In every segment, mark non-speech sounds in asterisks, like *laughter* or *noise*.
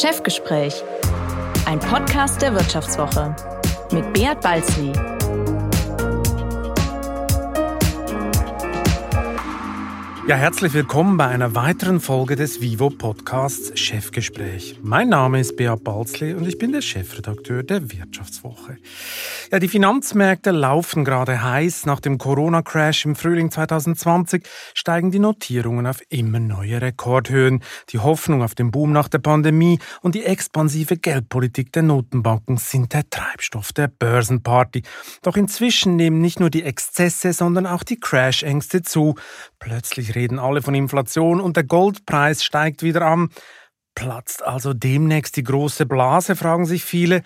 Chefgespräch, ein Podcast der Wirtschaftswoche mit Beat Balzli. Ja, herzlich willkommen bei einer weiteren Folge des Vivo Podcasts Chefgespräch. Mein Name ist Beat Balzli und ich bin der Chefredakteur der Wirtschaftswoche. Die Finanzmärkte laufen gerade heiß. Nach dem Corona-Crash im Frühling 2020 steigen die Notierungen auf immer neue Rekordhöhen. Die Hoffnung auf den Boom nach der Pandemie und die expansive Geldpolitik der Notenbanken sind der Treibstoff der Börsenparty. Doch inzwischen nehmen nicht nur die Exzesse, sondern auch die Crash-Ängste zu. Plötzlich reden alle von Inflation und der Goldpreis steigt wieder an. Platzt also demnächst die große Blase, fragen sich viele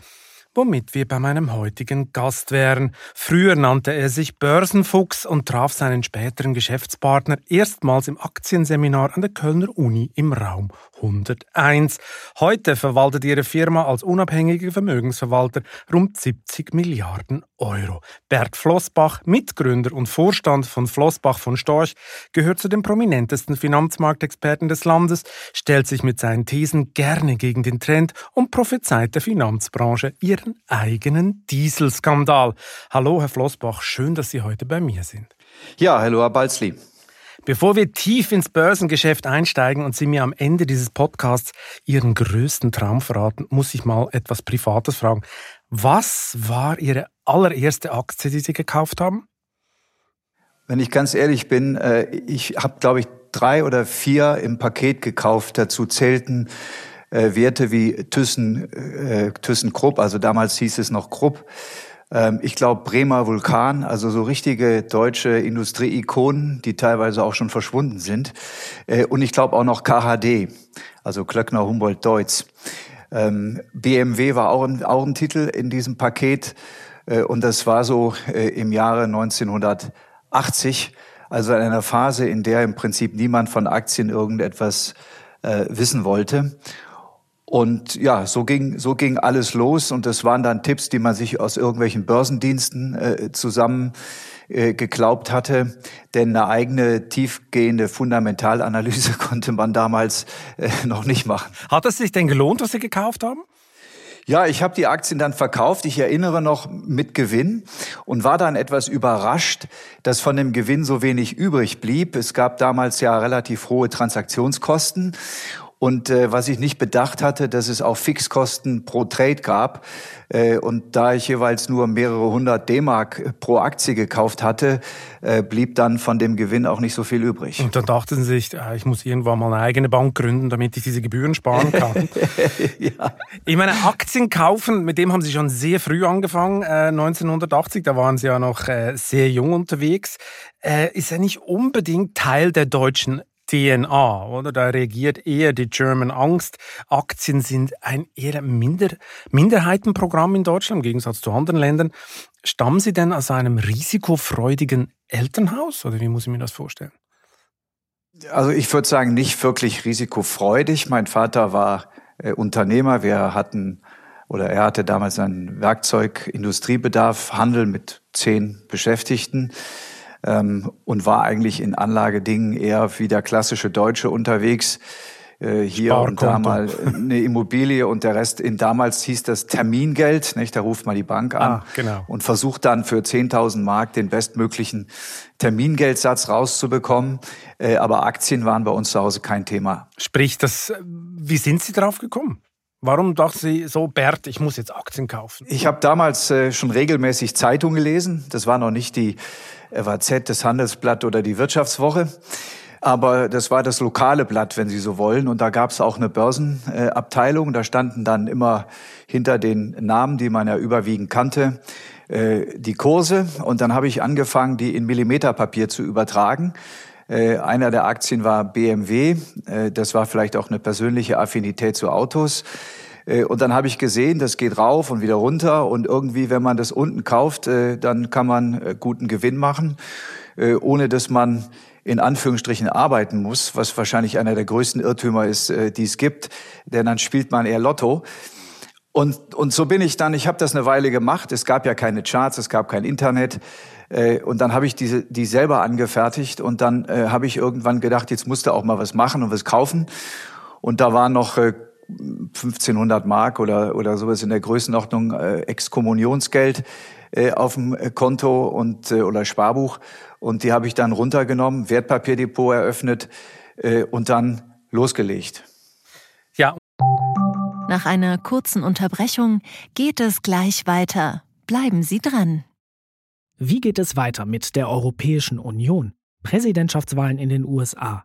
womit wir bei meinem heutigen Gast wären. Früher nannte er sich Börsenfuchs und traf seinen späteren Geschäftspartner erstmals im Aktienseminar an der Kölner Uni im Raum 101. Heute verwaltet ihre Firma als unabhängiger Vermögensverwalter rund 70 Milliarden Euro. Bert Flossbach, Mitgründer und Vorstand von Flossbach von Storch, gehört zu den prominentesten Finanzmarktexperten des Landes, stellt sich mit seinen Thesen gerne gegen den Trend und prophezeit der Finanzbranche ihren eigenen Dieselskandal. Hallo, Herr Flossbach, schön, dass Sie heute bei mir sind. Ja, hallo, Herr Balzli. Bevor wir tief ins Börsengeschäft einsteigen und Sie mir am Ende dieses Podcasts Ihren größten Traum verraten, muss ich mal etwas Privates fragen. Was war Ihre allererste Aktie, die Sie gekauft haben? Wenn ich ganz ehrlich bin, äh, ich habe, glaube ich, drei oder vier im Paket gekauft. Dazu zählten äh, Werte wie Thyssen, äh, ThyssenKrupp, also damals hieß es noch Krupp. Ähm, ich glaube Bremer Vulkan, also so richtige deutsche Industrieikonen, die teilweise auch schon verschwunden sind. und ich glaube auch noch KHD, also Klöckner Humboldt Deutz. Ähm, BMW war auch ein, auch ein Titel in diesem Paket äh, und das war so äh, im Jahre 1980, also in einer Phase, in der im Prinzip niemand von Aktien irgendetwas äh, wissen wollte. Und ja, so ging, so ging alles los und das waren dann Tipps, die man sich aus irgendwelchen Börsendiensten äh, zusammen äh, geglaubt hatte. Denn eine eigene tiefgehende Fundamentalanalyse *laughs* konnte man damals äh, noch nicht machen. Hat es sich denn gelohnt, was Sie gekauft haben? Ja, ich habe die Aktien dann verkauft. Ich erinnere noch mit Gewinn und war dann etwas überrascht, dass von dem Gewinn so wenig übrig blieb. Es gab damals ja relativ hohe Transaktionskosten und äh, was ich nicht bedacht hatte, dass es auch Fixkosten pro Trade gab. Äh, und da ich jeweils nur mehrere hundert D-Mark pro Aktie gekauft hatte, äh, blieb dann von dem Gewinn auch nicht so viel übrig. Und dann dachten Sie sich, äh, ich muss irgendwann mal eine eigene Bank gründen, damit ich diese Gebühren sparen kann. *laughs* ja. Ich meine, Aktien kaufen, mit dem haben Sie schon sehr früh angefangen, äh, 1980. Da waren Sie ja noch äh, sehr jung unterwegs. Äh, ist ja nicht unbedingt Teil der deutschen DNA, oder? Da reagiert eher die German Angst. Aktien sind ein eher Minder Minderheitenprogramm in Deutschland im Gegensatz zu anderen Ländern. Stammen Sie denn aus einem risikofreudigen Elternhaus oder wie muss ich mir das vorstellen? Also ich würde sagen, nicht wirklich risikofreudig. Mein Vater war äh, Unternehmer. Wir hatten oder er hatte damals einen Werkzeugindustriebedarf, Handel mit zehn Beschäftigten ähm, und war eigentlich in Anlagedingen eher wie der klassische Deutsche unterwegs. Äh, hier und da mal eine Immobilie und der Rest, in damals hieß das Termingeld, nicht? da ruft man die Bank an ah, genau. und versucht dann für 10.000 Mark den bestmöglichen Termingeldsatz rauszubekommen. Äh, aber Aktien waren bei uns zu Hause kein Thema. Sprich, das, wie sind Sie darauf gekommen? Warum dachten Sie so, Bert, ich muss jetzt Aktien kaufen? Ich habe damals äh, schon regelmäßig Zeitung gelesen. Das war noch nicht die FAZ, das Handelsblatt oder die Wirtschaftswoche. Aber das war das lokale Blatt, wenn Sie so wollen. Und da gab es auch eine Börsenabteilung. da standen dann immer hinter den Namen, die man ja überwiegend kannte, äh, die Kurse. Und dann habe ich angefangen, die in Millimeterpapier zu übertragen. Äh, einer der Aktien war BMW. Äh, das war vielleicht auch eine persönliche Affinität zu Autos. Äh, und dann habe ich gesehen, das geht rauf und wieder runter. Und irgendwie, wenn man das unten kauft, dann kann man guten Gewinn machen, ohne dass man in Anführungsstrichen arbeiten muss, was wahrscheinlich einer der größten Irrtümer ist, die es gibt. Denn dann spielt man eher Lotto. Und, und so bin ich dann, ich habe das eine Weile gemacht. Es gab ja keine Charts, es gab kein Internet. Äh, und dann habe ich diese, die selber angefertigt und dann äh, habe ich irgendwann gedacht, jetzt musst du auch mal was machen und was kaufen. Und da waren noch äh, 1500 Mark oder, oder sowas in der Größenordnung äh, Exkommunionsgeld äh, auf dem Konto und, äh, oder Sparbuch. Und die habe ich dann runtergenommen, Wertpapierdepot eröffnet äh, und dann losgelegt. Ja. Nach einer kurzen Unterbrechung geht es gleich weiter. Bleiben Sie dran. Wie geht es weiter mit der Europäischen Union? Präsidentschaftswahlen in den USA,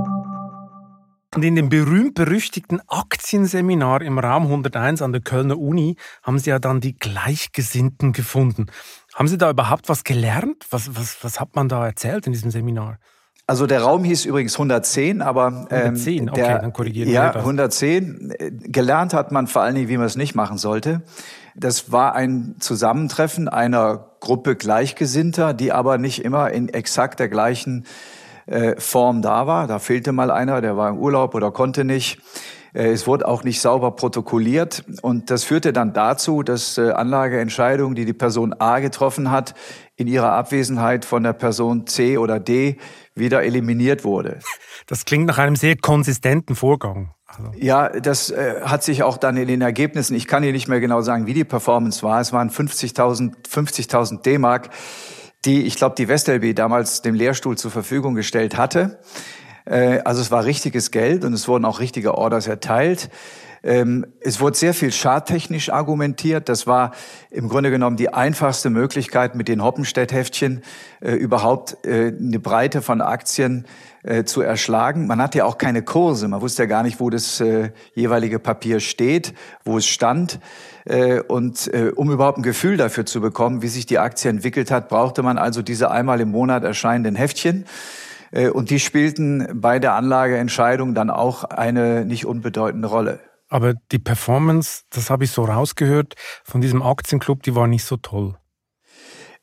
Und in dem berühmt-berüchtigten Aktienseminar im Raum 101 an der Kölner Uni haben Sie ja dann die Gleichgesinnten gefunden. Haben Sie da überhaupt was gelernt? Was, was, was hat man da erzählt in diesem Seminar? Also der Raum hieß übrigens 110, aber ähm, 110, okay, der, dann korrigieren wir Ja, 110. Gelernt hat man vor allen Dingen, wie man es nicht machen sollte. Das war ein Zusammentreffen einer Gruppe Gleichgesinnter, die aber nicht immer in exakt der gleichen äh, Form da war. Da fehlte mal einer, der war im Urlaub oder konnte nicht. Äh, es wurde auch nicht sauber protokolliert und das führte dann dazu, dass äh, Anlageentscheidungen, die die Person A getroffen hat, in ihrer Abwesenheit von der Person C oder D wieder eliminiert wurde. Das klingt nach einem sehr konsistenten Vorgang. Also. Ja, das hat sich auch dann in den Ergebnissen, ich kann hier nicht mehr genau sagen, wie die Performance war. Es waren 50.000 50.000 D-Mark, die, ich glaube, die WestLB damals dem Lehrstuhl zur Verfügung gestellt hatte. Äh, also es war richtiges Geld und es wurden auch richtige Orders erteilt. Ähm, es wurde sehr viel schadtechnisch argumentiert. Das war im Grunde genommen die einfachste Möglichkeit, mit den Hoppenstedt-Heftchen äh, überhaupt äh, eine Breite von Aktien zu erschlagen. Man hatte ja auch keine Kurse. Man wusste ja gar nicht, wo das jeweilige Papier steht, wo es stand. Und um überhaupt ein Gefühl dafür zu bekommen, wie sich die Aktie entwickelt hat, brauchte man also diese einmal im Monat erscheinenden Heftchen. Äh, und die spielten bei der Anlageentscheidung dann auch eine nicht unbedeutende Rolle. Aber die Performance, das habe ich so rausgehört, von diesem Aktienclub, die war nicht so toll.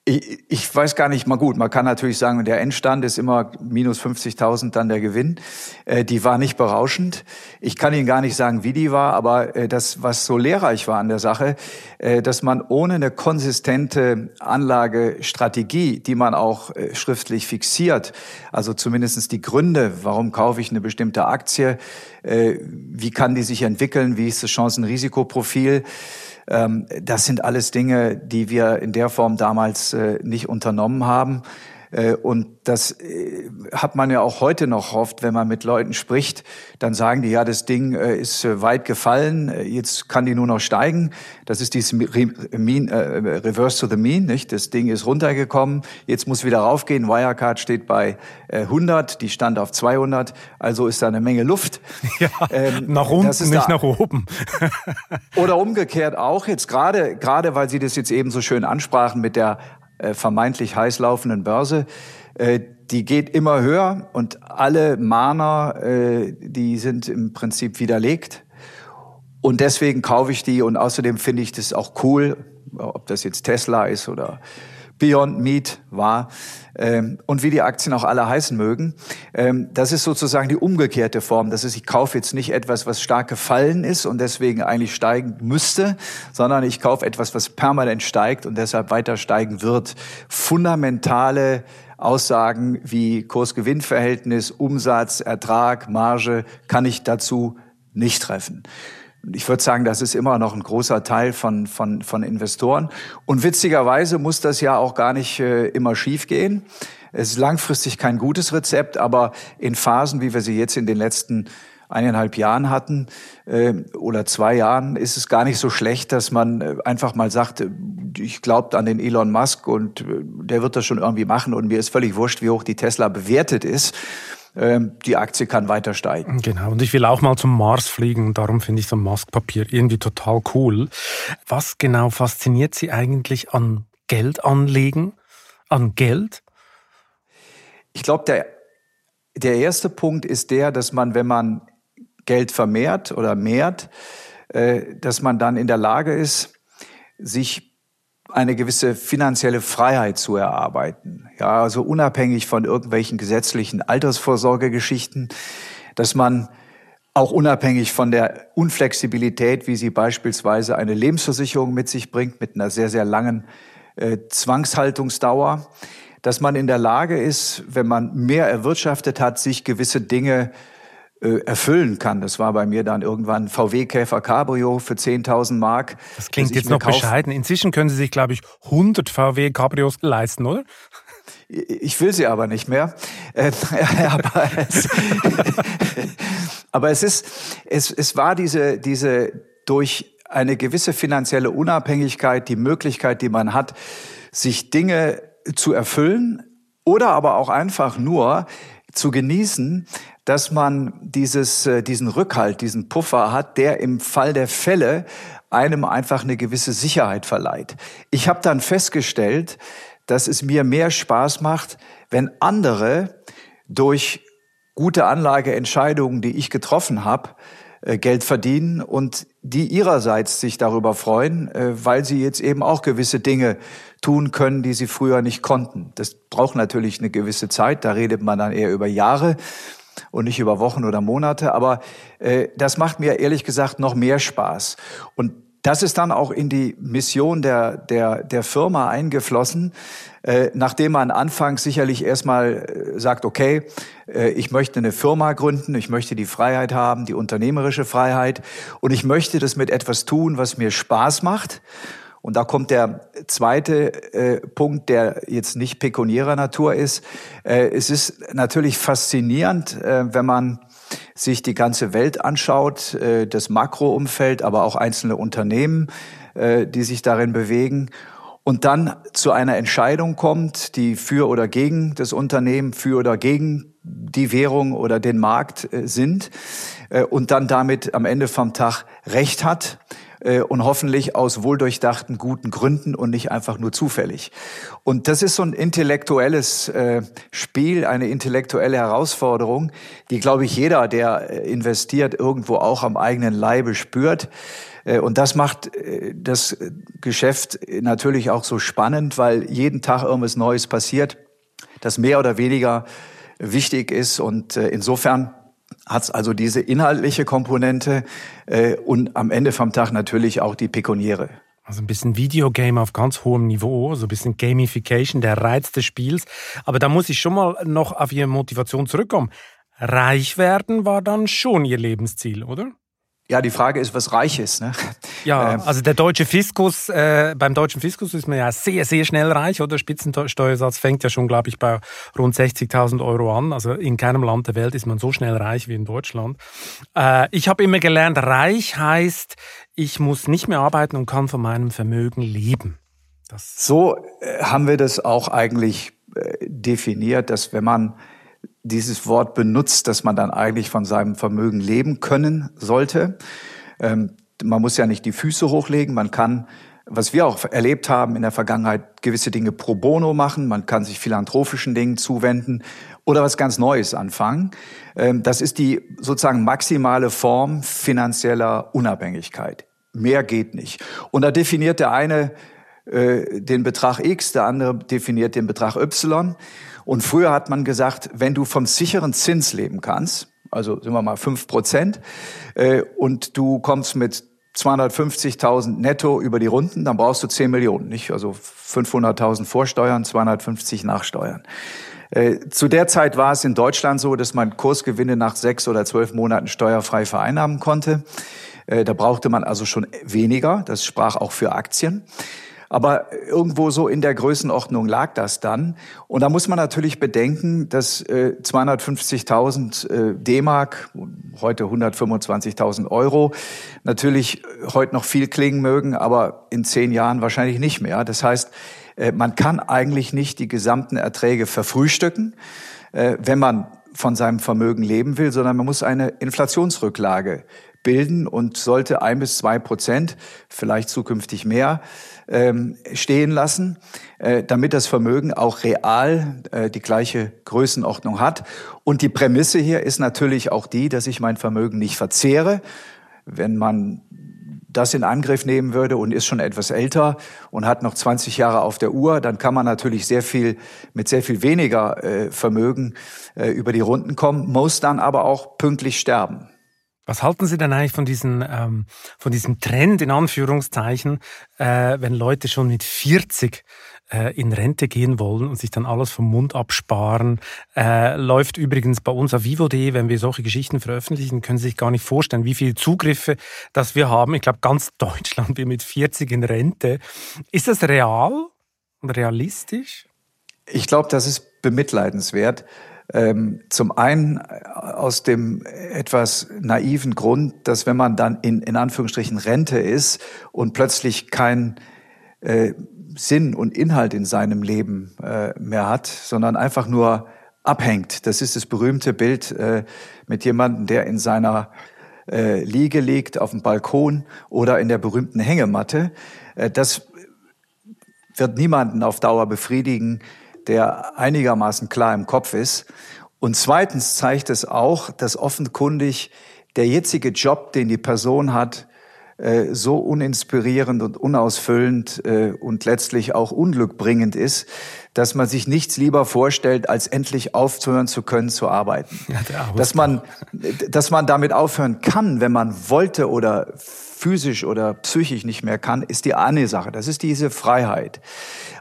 Ich, ich weiß gar nicht mal gut. Man kann natürlich sagen, der Endstand ist immer minus 50.000 dann der Gewinn. Äh, die war nicht berauschend. Ich kann Ihnen gar nicht sagen, wie die war, aber äh, das, was so lehrreich war an der Sache, äh, dass man ohne eine konsistente Anlagestrategie, die man auch äh, schriftlich fixiert, also zumindestens die Gründe, warum kaufe ich eine bestimmte Aktie, äh, wie kann die sich entwickeln, wie ist das Chancen-Risikoprofil, ähm, das sind alles Dinge, die wir in der Form damals äh, nicht unternommen haben. Äh, und das äh, hat man ja auch heute noch oft, wenn man mit Leuten spricht, dann sagen die, ja, das Ding äh, ist weit gefallen, jetzt kann die nur noch steigen. Das ist dieses mean, äh, Reverse to the Mean, nicht? Das Ding ist runtergekommen, jetzt muss wieder raufgehen. Wirecard steht bei 100, die stand auf 200, also ist da eine Menge Luft. *laughs* Ja, ähm, nach unten, nicht nach oben. oder umgekehrt auch jetzt gerade, gerade weil Sie das jetzt eben so schön ansprachen mit der vermeintlich heiß laufenden Börse, äh, die geht immer höher und alle Mahner, äh, die sind im Prinzip widerlegt. Und deswegen kaufe ich die und außerdem finde ich das auch cool, ob das jetzt Tesla ist oder Beyond Meat war ähm, und wie die Aktien auch alle heißen mögen. Ähm, das ist sozusagen die umgekehrte Form. Das ist, ich kaufe jetzt nicht etwas, was stark gefallen ist und deswegen eigentlich steigen müsste, sondern ich kaufe etwas, was permanent steigt und deshalb weiter steigen wird. Fundamentale Aussagen wie Kurs-Gewinn-Verhältnis, Umsatz, Ertrag, Marge kann ich dazu nicht treffen. Ich würde sagen, das ist immer noch ein großer Teil von, von, von Investoren. Und witzigerweise muss das ja auch gar nicht äh, immer schiefgehen. Es ist langfristig kein gutes Rezept, aber in Phasen, wie wir sie jetzt in den letzten eineinhalb Jahren hatten äh, oder zwei Jahren, ist es gar nicht so schlecht, dass man äh, einfach mal sagt, äh, ich glaube an den Elon Musk und äh, der wird das schon irgendwie machen und mir ist völlig wurscht, wie hoch die Tesla bewertet ist. Ähm, die Aktie kann weiter steigen. Genau, und ich will auch mal zum Mars fliegen und darum finde ich so ein Maskpapier irgendwie total cool. Was genau fasziniert Sie eigentlich an Geldanlegen, an Geld? Ich glaube, der, der erste Punkt ist der, dass man, wenn man Geld vermehrt oder mehrt, äh, dass man dann in der Lage ist, sich eine gewisse finanzielle Freiheit zu erarbeiten. Ja, also unabhängig von irgendwelchen gesetzlichen Altersvorsorgegeschichten, dass man auch unabhängig von der Unflexibilität, wie sie beispielsweise eine Lebensversicherung mit sich bringt, mit einer sehr, sehr langen äh, Zwangshaltungsdauer, dass man in der Lage ist, wenn man mehr erwirtschaftet hat, sich gewisse Dinge erfüllen kann. Das war bei mir dann irgendwann VW Käfer Cabrio für 10.000 Mark. Das klingt jetzt noch bescheiden. Inzwischen können Sie sich, glaube ich, 100 VW Cabrios leisten, oder? Ich will sie aber nicht mehr. Äh, *laughs* aber, es, *laughs* aber es ist, es, es war diese, diese durch eine gewisse finanzielle Unabhängigkeit, die Möglichkeit, die man hat, sich Dinge zu erfüllen oder aber auch einfach nur zu genießen, dass man dieses, äh, diesen Rückhalt, diesen Puffer hat, der im Fall der Fälle einem einfach eine gewisse Sicherheit verleiht. Ich habe dann festgestellt, dass es mir mehr Spaß macht, wenn andere durch gute Anlageentscheidungen, die ich getroffen habe, Geld verdienen und die ihrerseits sich darüber freuen, äh, weil sie jetzt eben auch gewisse Dinge tun können, die sie früher nicht konnten. Das braucht natürlich eine gewisse Zeit, da redet man dann eher über Jahre und nicht über Wochen oder Monate. Aber äh, das macht mir ehrlich gesagt noch mehr Spaß. Und das ist dann auch in die Mission der, der, der Firma eingeflossen, äh, nachdem man anfangs sicherlich erstmal äh, sagt, okay, äh, ich möchte eine Firma gründen, ich möchte die Freiheit haben, die unternehmerische Freiheit und ich möchte das mit etwas tun, was mir Spaß macht. Und da kommt der zweite äh, Punkt, der jetzt nicht pekuniärer Natur ist. Äh, es ist natürlich faszinierend, äh, wenn man sich die ganze Welt anschaut, äh, das Makroumfeld, aber auch einzelne Unternehmen, äh, die sich darin bewegen und dann zu einer Entscheidung kommt, die für oder gegen das Unternehmen, für oder gegen die Währung oder den Markt äh, sind und dann damit am Ende vom Tag Recht hat äh, und hoffentlich aus wohldurchdachten guten Gründen und nicht einfach nur zufällig. Und das ist so ein intellektuelles äh, Spiel, eine intellektuelle Herausforderung, die, glaube ich, jeder, der äh, investiert, irgendwo auch am eigenen Leibe spürt. Und das macht das Geschäft natürlich auch so spannend, weil jeden Tag irgendwas Neues passiert, das mehr oder weniger wichtig ist. Und insofern hat es also diese inhaltliche Komponente äh, und am Ende vom Tag natürlich auch die pekuniäre. Also ein bisschen Videogame auf ganz hohem Niveau, so ein bisschen Gamification, der Reiz des Spiels. Aber da muss ich schon mal noch auf Ihre Motivation zurückkommen. Reich werden war dann schon Ihr Lebensziel, oder? Ja, die Frage ist, was reich ist. Ne? Ja, ähm. also der deutsche Fiskus, äh, beim deutschen Fiskus ist man ja sehr, sehr schnell reich, oder? Spitzensteuersatz fängt ja schon, glaube ich, bei rund 60.000 Euro an. Also in keinem Land der Welt ist man so schnell reich wie in Deutschland. Äh, ich habe immer gelernt, reich heißt, ich muss nicht mehr arbeiten und kann von meinem Vermögen leben. Das so äh, haben wir das auch eigentlich äh, definiert, dass wenn man dieses Wort benutzt, dass man dann eigentlich von seinem Vermögen leben können sollte. Ähm, man muss ja nicht die Füße hochlegen, man kann, was wir auch erlebt haben in der Vergangenheit, gewisse Dinge pro bono machen, man kann sich philanthropischen Dingen zuwenden oder was ganz Neues anfangen. Ähm, das ist die sozusagen maximale Form finanzieller Unabhängigkeit. Mehr geht nicht. Und da definiert der eine äh, den Betrag X, der andere definiert den Betrag Y. Und früher hat man gesagt, wenn du vom sicheren Zins leben kannst, also sind wir mal fünf Prozent, äh, und du kommst mit 250.000 netto über die Runden, dann brauchst du 10 Millionen, nicht? Also 500.000 Vorsteuern, 250 Nachsteuern. Äh, zu der Zeit war es in Deutschland so, dass man Kursgewinne nach sechs oder zwölf Monaten steuerfrei vereinnahmen konnte. Äh, da brauchte man also schon weniger. Das sprach auch für Aktien. Aber irgendwo so in der Größenordnung lag das dann. Und da muss man natürlich bedenken, dass äh, 250.000 äh, D-Mark, heute 125.000 Euro, natürlich heute noch viel klingen mögen, aber in zehn Jahren wahrscheinlich nicht mehr. Das heißt, äh, man kann eigentlich nicht die gesamten Erträge verfrühstücken, äh, wenn man von seinem Vermögen leben will, sondern man muss eine Inflationsrücklage bilden und sollte ein bis zwei Prozent, vielleicht zukünftig mehr, ähm, stehen lassen, äh, damit das Vermögen auch real äh, die gleiche Größenordnung hat. Und die Prämisse hier ist natürlich auch die, dass ich mein Vermögen nicht verzehre. Wenn man das in Angriff nehmen würde und ist schon etwas älter und hat noch 20 Jahre auf der Uhr, dann kann man natürlich sehr viel mit sehr viel weniger äh, Vermögen äh, über die Runden kommen, muss dann aber auch pünktlich sterben. Was halten Sie denn eigentlich von, diesen, ähm, von diesem Trend, in Anführungszeichen, äh, wenn Leute schon mit 40 äh, in Rente gehen wollen und sich dann alles vom Mund absparen? Äh, läuft übrigens bei uns auf vivo.de, wenn wir solche Geschichten veröffentlichen, können Sie sich gar nicht vorstellen, wie viele Zugriffe das wir haben. Ich glaube, ganz *laughs* Deutschland wir mit 40 in Rente. Ist das real und realistisch? Ich glaube, das ist bemitleidenswert. Ähm, zum einen äh, aus dem etwas naiven Grund, dass wenn man dann in, in Anführungsstrichen Rente ist und plötzlich kein äh, Sinn und Inhalt in seinem Leben äh, mehr hat, sondern einfach nur abhängt. Das ist das berühmte Bild äh, mit jemandem, der in seiner äh, Liege liegt, auf dem Balkon oder in der berühmten Hängematte. Äh, das wird niemanden auf Dauer befriedigen, der einigermaßen klar im Kopf ist. Und zweitens zeigt es auch, dass offenkundig der jetzige Job, den die Person hat, äh, so uninspirierend und unausfüllend äh, und letztlich auch unglückbringend ist, dass man sich nichts lieber vorstellt, als endlich aufzuhören zu können zu arbeiten. *laughs* Ja, dass man, dass man damit aufhören kann, wenn man wollte oder physisch oder psychisch nicht mehr kann, ist die eine Sache. Das ist diese Freiheit.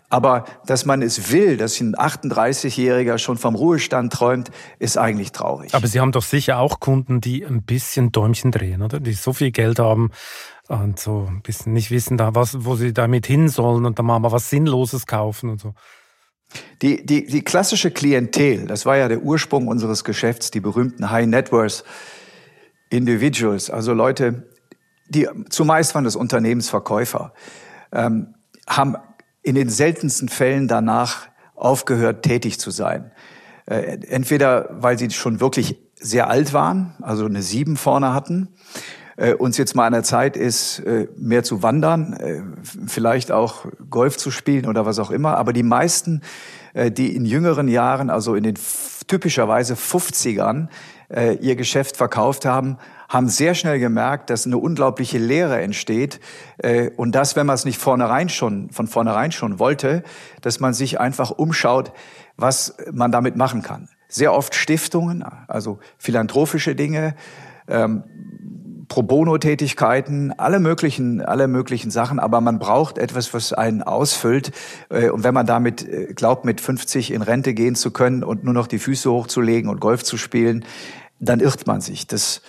Aber dass man es will, dass ein 38-Jähriger schon vom Ruhestand träumt, ist eigentlich traurig. Aber Sie haben doch sicher auch Kunden, die ein bisschen Däumchen drehen, oder? Die so viel Geld haben und so ein bisschen nicht wissen, da was, wo sie damit hin sollen und dann mal was Sinnloses kaufen und so. Die, die, die klassische Klientel, das war ja der Ursprung unseres Geschäfts, die berühmten High Net Worth Individuals, also Leute, die zumeist waren das Unternehmensverkäufer, ähm, haben in den seltensten Fällen danach aufgehört, tätig zu sein. Äh, entweder weil sie schon wirklich sehr alt waren, also eine Sieben vorne hatten, äh, uns jetzt mal an der Zeit ist, äh, mehr zu wandern, vielleicht auch Golf zu spielen oder was auch immer. Aber die meisten, die in jüngeren Jahren, also in den typischerweise 50ern, äh, ihr Geschäft verkauft haben, haben sehr schnell gemerkt, dass eine unglaubliche Leere entsteht äh, und das, wenn man es nicht vornherein schon von vornherein schon wollte, dass man sich einfach umschaut, was man damit machen kann. Sehr oft Stiftungen, also philanthropische Dinge, ähm, Pro Bono-Tätigkeiten, alle möglichen, alle möglichen Sachen, aber man braucht etwas, was einen ausfüllt. Äh, und wenn man damit äh, glaubt, mit 50 in Rente gehen zu können und nur noch die Füße hochzulegen und Golf zu spielen, dann irrt man sich. Das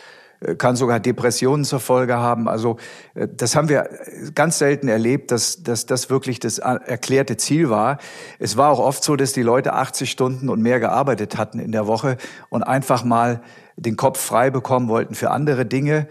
kann sogar Depressionen zur Folge haben. Also äh, das haben wir ganz selten erlebt, dass, dass das wirklich das erklärte Ziel war. Es war auch oft so, dass die Leute 80 Stunden und mehr gearbeitet hatten in der Woche und einfach mal den Kopf frei bekommen wollten für andere Dinge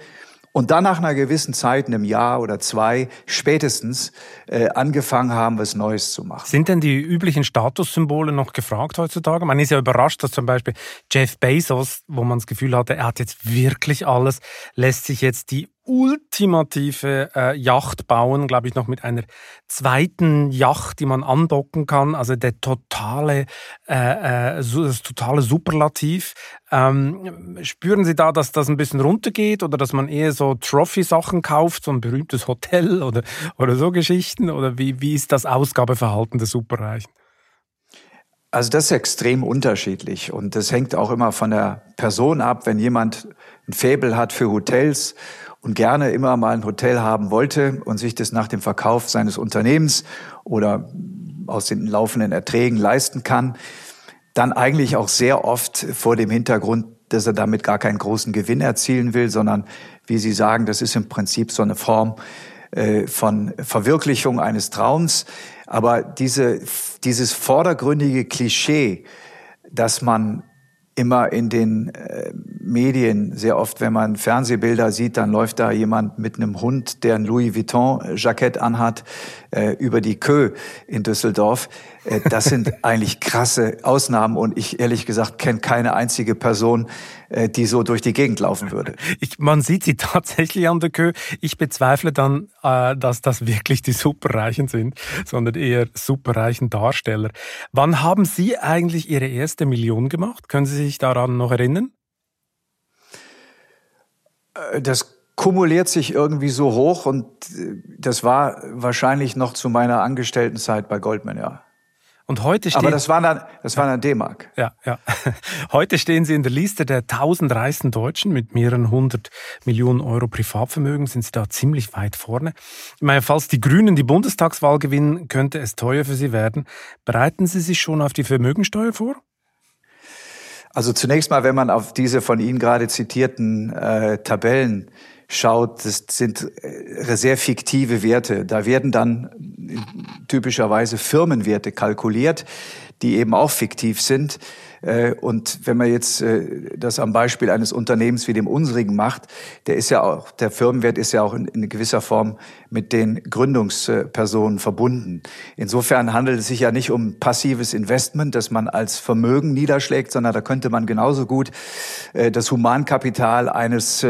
und dann nach einer gewissen Zeit, einem Jahr oder zwei, spätestens äh, angefangen haben, was Neues zu machen. Sind denn die üblichen Statussymbole noch gefragt heutzutage? Man ist ja überrascht, dass zum Beispiel Jeff Bezos, wo man das Gefühl hatte, er hat jetzt wirklich alles, lässt sich jetzt die ultimative äh, Yacht bauen, glaube ich, noch mit einer zweiten Yacht, die man andocken kann. Also der totale, äh, äh, das totale Superlativ. Ähm, spüren Sie da, dass das ein bisschen runtergeht oder dass man eher so Trophy-Sachen kauft, so ein berühmtes Hotel *laughs* oder, oder so Geschichten? Oder wie, wie ist das Ausgabeverhalten der Superreichen? Also das ist extrem unterschiedlich und das hängt auch immer von der Person ab. Wenn jemand ein Faible hat für Hotels und gerne immer mal ein Hotel haben wollte und sich das nach dem Verkauf seines Unternehmens oder aus den laufenden Erträgen leisten kann, dann eigentlich auch sehr oft vor dem Hintergrund, dass er damit gar keinen großen Gewinn erzielen will, sondern, wie Sie sagen, das ist im Prinzip so eine Form äh, von Verwirklichung eines Traums. Aber diese, dieses vordergründige Klischee, dass man immer in den äh, Medien, sehr oft, wenn man Fernsehbilder sieht, dann läuft da jemand mit einem Hund, der ein Louis Vuitton-Jackett anhat, äh, über die Kö in Düsseldorf. Äh, das sind *laughs* eigentlich krasse Ausnahmen und ich ehrlich gesagt kenne keine einzige Person, äh, die so durch die Gegend laufen würde. Ich, man sieht sie *laughs* tatsächlich an der Kö. Ich bezweifle dann, äh, dass das wirklich die Superreichen sind, sondern eher superreichen Darsteller. Wann haben Sie eigentlich Ihre erste Million gemacht? Können Sie sich daran noch erinnern? Das kumuliert sich irgendwie so hoch und äh, das war wahrscheinlich noch zu meiner Angestelltenzeit bei Goldman, ja. Und heute steht, Aber das war dann, das war dann D-Mark. Ja, ja. *laughs* Heute stehen Sie in der Liste der 1000 reichsten Deutschen mit mehreren hundert Millionen Euro Privatvermögen. Sind Sie da ziemlich weit vorne? Ich meine, falls die Grünen die Bundestagswahl gewinnen, könnte es teuer für Sie werden. Bereiten Sie sich schon auf die Vermögensteuer vor? Also zunächst mal, wenn man auf diese von Ihnen gerade zitierten äh, Tabellen schaut, das sind äh, sehr fiktive Werte. Da werden dann typischerweise Firmenwerte kalkuliert, die eben auch fiktiv sind. Äh, und wenn man jetzt äh, das am Beispiel eines Unternehmens wie dem unsrigen macht, der ist ja auch, der Firmenwert ist ja auch in, gewisser Form mit den Gründungspersonen verbunden. Insofern handelt es sich ja nicht um passives Investment, das man als Vermögen niederschlägt, sondern da könnte man genauso gut äh, das Humankapital eines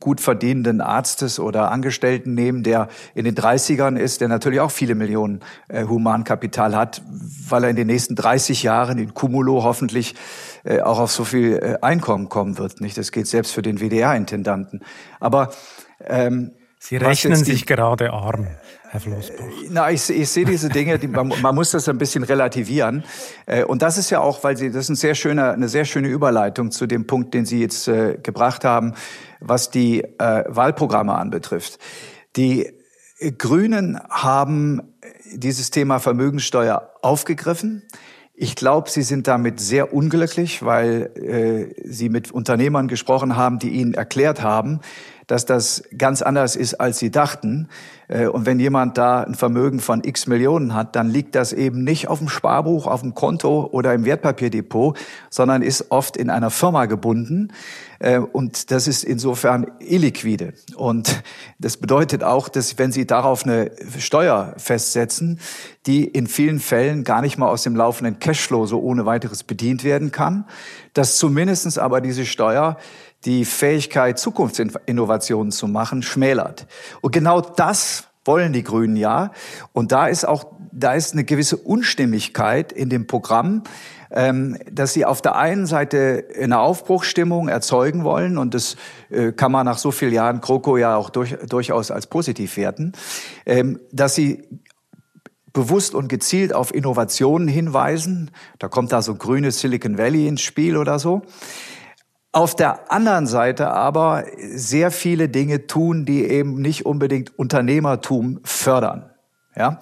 gut verdienenden Arztes oder Angestellten nehmen, der in den 30ern ist, der natürlich auch viele Millionen Humankapital hat, weil er in den nächsten 30 Jahren in Cumulo hoffentlich wirklich äh, auch auf so viel äh, Einkommen kommen wird. Nicht, das geht selbst für den WDR-Intendanten. Aber ähm, Sie rechnen sich gerade arm. Herr Flossbach? Äh, na, ich, ich sehe diese Dinge, die, man, man, muss das ein bisschen relativieren. Und das ist ja auch, weil Sie, das ist ein sehr schöner, eine sehr schöne Überleitung zu dem Punkt, den Sie jetzt äh, gebracht haben, was die äh, Wahlprogramme anbetrifft. Die Grünen haben dieses Thema Vermögenssteuer aufgegriffen. Ich glaube, Sie sind damit sehr unglücklich, weil äh, Sie mit Unternehmern gesprochen haben, die Ihnen erklärt haben, dass das ganz anders ist, als sie dachten. Äh, und wenn jemand da ein Vermögen von x Millionen hat, dann liegt das eben nicht auf dem Sparbuch, auf dem Konto oder im Wertpapierdepot, sondern ist oft in einer Firma gebunden. Äh, und das ist insofern illiquide. Und das bedeutet auch, dass wenn Sie darauf eine Steuer festsetzen, die in vielen Fällen gar nicht mal aus dem laufenden Cashflow so ohne weiteres bedient werden kann, dass zumindestens aber diese Steuer die Fähigkeit, Zukunftsinnovationen zu machen, schmälert. Und genau das wollen die Grünen ja. Und da ist auch, da ist eine gewisse Unstimmigkeit in dem Programm, dass sie auf der einen Seite eine Aufbruchsstimmung erzeugen wollen und das äh, kann man nach so vielen Jahren Kroko ja auch durch, durchaus als positiv werten, ähm, dass sie bewusst und gezielt auf Innovationen hinweisen. Da kommt da so grünes Silicon Valley ins Spiel oder so. Auf der anderen Seite aber sehr viele Dinge tun, die eben nicht unbedingt Unternehmertum fördern. Ja?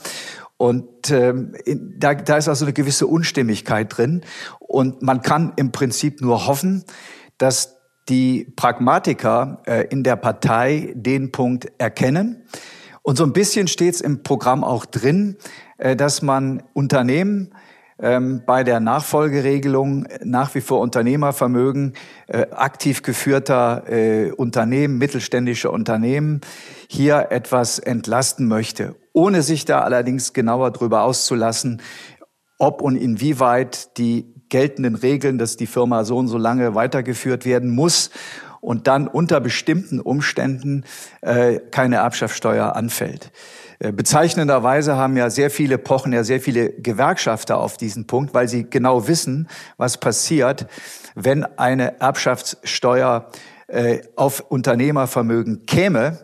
Und ähm, da, da ist also eine gewisse Unstimmigkeit drin. Und man kann im Prinzip nur hoffen, dass die Pragmatiker äh, in der Partei den Punkt erkennen. Und so ein bisschen steht es im Programm auch drin, äh, dass man Unternehmen ähm, bei der Nachfolgeregelung nach wie vor Unternehmervermögen äh, aktiv geführter äh, Unternehmen, mittelständische Unternehmen hier etwas entlasten möchte, ohne sich da allerdings genauer drüber auszulassen, ob und inwieweit die geltenden Regeln, dass die Firma so und so lange weitergeführt werden muss und dann unter bestimmten Umständen äh, keine Erbschaftssteuer anfällt. Äh, bezeichnenderweise haben ja sehr viele pochen ja sehr viele Gewerkschafter auf diesen Punkt, weil sie genau wissen, was passiert, wenn eine Erbschaftssteuer äh, auf Unternehmervermögen käme,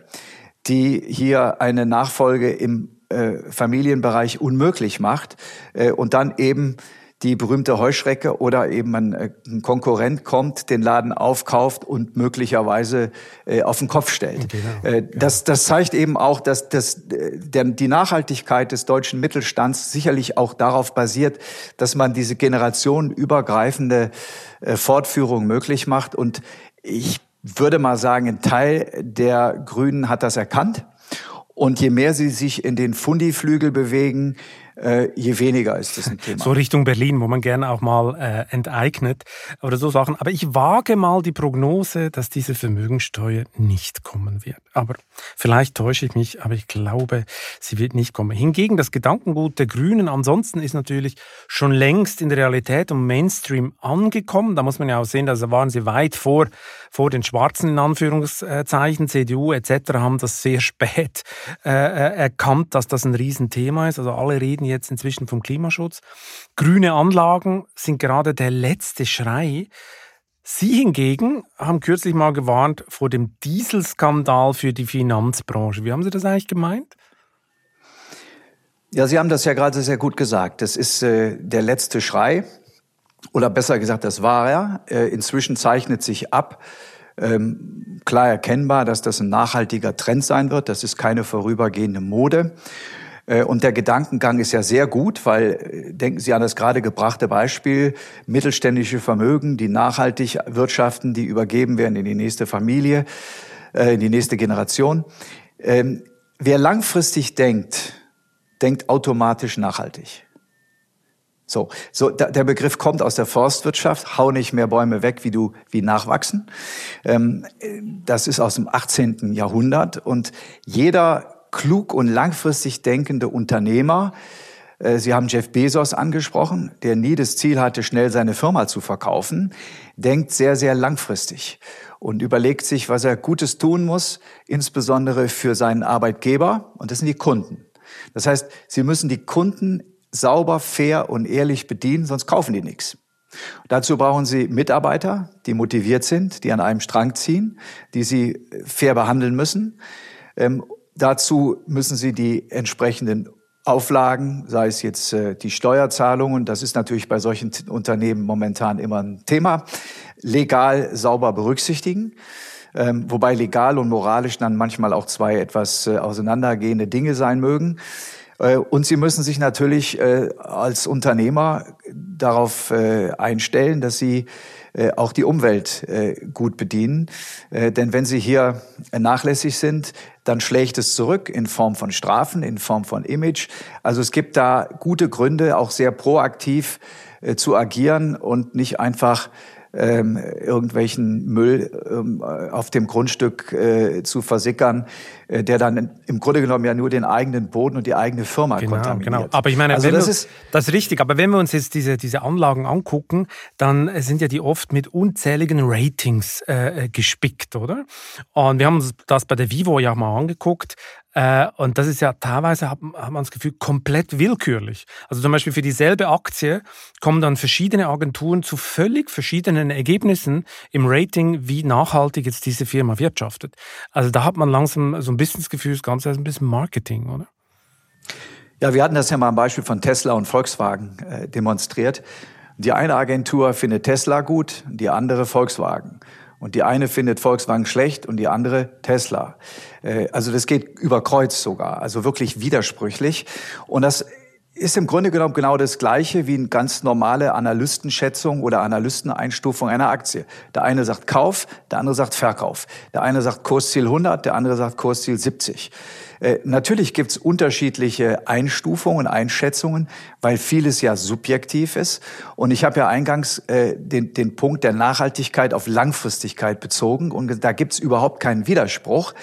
die hier eine Nachfolge im äh, Familienbereich unmöglich macht und dann eben die berühmte Heuschrecke oder eben ein, äh, ein, Konkurrent kommt, den Laden aufkauft und möglicherweise äh, auf den Kopf stellt. Genau. Äh, das, das zeigt eben auch, dass das, äh, der, die Nachhaltigkeit des deutschen Mittelstands sicherlich auch darauf basiert, dass man diese generationenübergreifende äh, Fortführung möglich macht. Und ich würde mal sagen, ein Teil der Grünen hat das erkannt. Und je mehr sie sich in den Fundiflügel bewegen, äh, je weniger ist das ein Thema. So Richtung Berlin, wo man gerne auch mal äh, enteignet oder so Sachen. Aber ich wage mal die Prognose, dass diese Vermögensteuer nicht kommen wird. Aber vielleicht täusche ich mich, aber ich glaube, sie wird nicht kommen. Hingegen das Gedankengut der Grünen ansonsten ist natürlich schon längst in der Realität und Mainstream angekommen. Da muss man ja auch sehen, da waren sie weit vor, vor den Schwarzen in Anführungszeichen, CDU etc. haben das sehr *laughs* spät äh, äh, erkannt, dass das ein Riesenthema ist. Also alle reden jetzt inzwischen vom Klimaschutz. Grüne Anlagen sind gerade der letzte Schrei. Sie hingegen haben kürzlich mal gewarnt vor dem Dieselskandal für die Finanzbranche. Wie haben Sie das eigentlich gemeint? Ja, Sie haben das ja gerade sehr gut gesagt. Das ist äh, der letzte Schrei. Oder besser gesagt, das war er. Äh, inzwischen zeichnet sich ab, ähm, klar erkennbar, dass das ein nachhaltiger Trend sein wird. Das ist keine vorübergehende Mode. Äh, und der Gedankengang ist ja sehr gut, weil äh, denken Sie an das gerade gebrachte Beispiel, mittelständische Vermögen, die nachhaltig wirtschaften, die übergeben werden in die nächste Familie, äh, in die nächste Generation. Ähm, wer langfristig denkt, denkt automatisch nachhaltig. So, so der Begriff kommt aus der Forstwirtschaft. Hau nicht mehr Bäume weg, wie du wie nachwachsen. Ähm, das ist aus dem 18. Jahrhundert und jeder klug und langfristig denkende Unternehmer. Äh, Sie haben Jeff Bezos angesprochen, der nie das Ziel hatte, schnell seine Firma zu verkaufen, denkt sehr, sehr langfristig und überlegt sich, was er Gutes tun muss, insbesondere für seinen Arbeitgeber, und das sind die Kunden. Das heißt, Sie müssen die Kunden sauber, fair und ehrlich bedienen, sonst kaufen die nichts. Dazu brauchen Sie Mitarbeiter, die motiviert sind, die an einem Strang ziehen, die Sie fair behandeln müssen. Dazu müssen sie die entsprechenden Auflagen, sei es jetzt äh, die Steuerzahlungen, das ist natürlich bei solchen Unternehmen momentan immer ein Thema, legal sauber berücksichtigen. Ähm, wobei legal und moralisch dann manchmal auch zwei etwas äh, auseinandergehende Dinge sein mögen. Äh, und Sie müssen sich natürlich äh, als Unternehmer darauf äh, einstellen, dass Sie äh, auch die Umwelt äh, gut bedienen. Äh, denn wenn sie hier nachlässig sind, dann schlägt es zurück in Form von Strafen, in Form von Image. Also es gibt da gute Gründe, auch sehr proaktiv zu agieren und nicht einfach ähm, irgendwelchen Müll ähm, auf dem Grundstück äh, zu versickern, der dann im Grunde genommen ja nur den eigenen Boden und die eigene Firma genau, kontaminiert. Genau. Aber ich meine, also das, wir, ist, das ist richtig. Aber wenn wir uns jetzt diese, diese Anlagen angucken, dann sind ja die oft mit unzähligen Ratings äh, gespickt, oder? Und wir haben uns das bei der Vivo ja mal angeguckt. Äh, und das ist ja teilweise, hat, hat man das Gefühl, komplett willkürlich. Also zum Beispiel für dieselbe Aktie kommen dann verschiedene Agenturen zu völlig verschiedenen Ergebnissen im Rating, wie nachhaltig jetzt diese Firma wirtschaftet. Also da hat man langsam so ein bisschen das Gefühl, das Ganze ist ein bisschen Marketing, oder? Ja, wir hatten das ja mal am Beispiel von Tesla und Volkswagen äh, demonstriert. Die eine Agentur findet Tesla gut, die andere Volkswagen. Und die eine findet Volkswagen schlecht und die andere Tesla. Äh, also das geht über Kreuz sogar, also wirklich widersprüchlich. Und das ist im Grunde genommen genau das Gleiche wie eine ganz normale Analystenschätzung oder Analysteneinstufung einer Aktie. Der eine sagt Kauf, der andere sagt Verkauf. Der eine sagt Kursziel 100, der andere sagt Kursziel 70. Äh, natürlich gibt's unterschiedliche Einstufungen, Einschätzungen, weil vieles ja subjektiv ist. Und ich habe ja eingangs äh, den, den Punkt der Nachhaltigkeit auf Langfristigkeit bezogen. Und da gibt's überhaupt keinen Widerspruch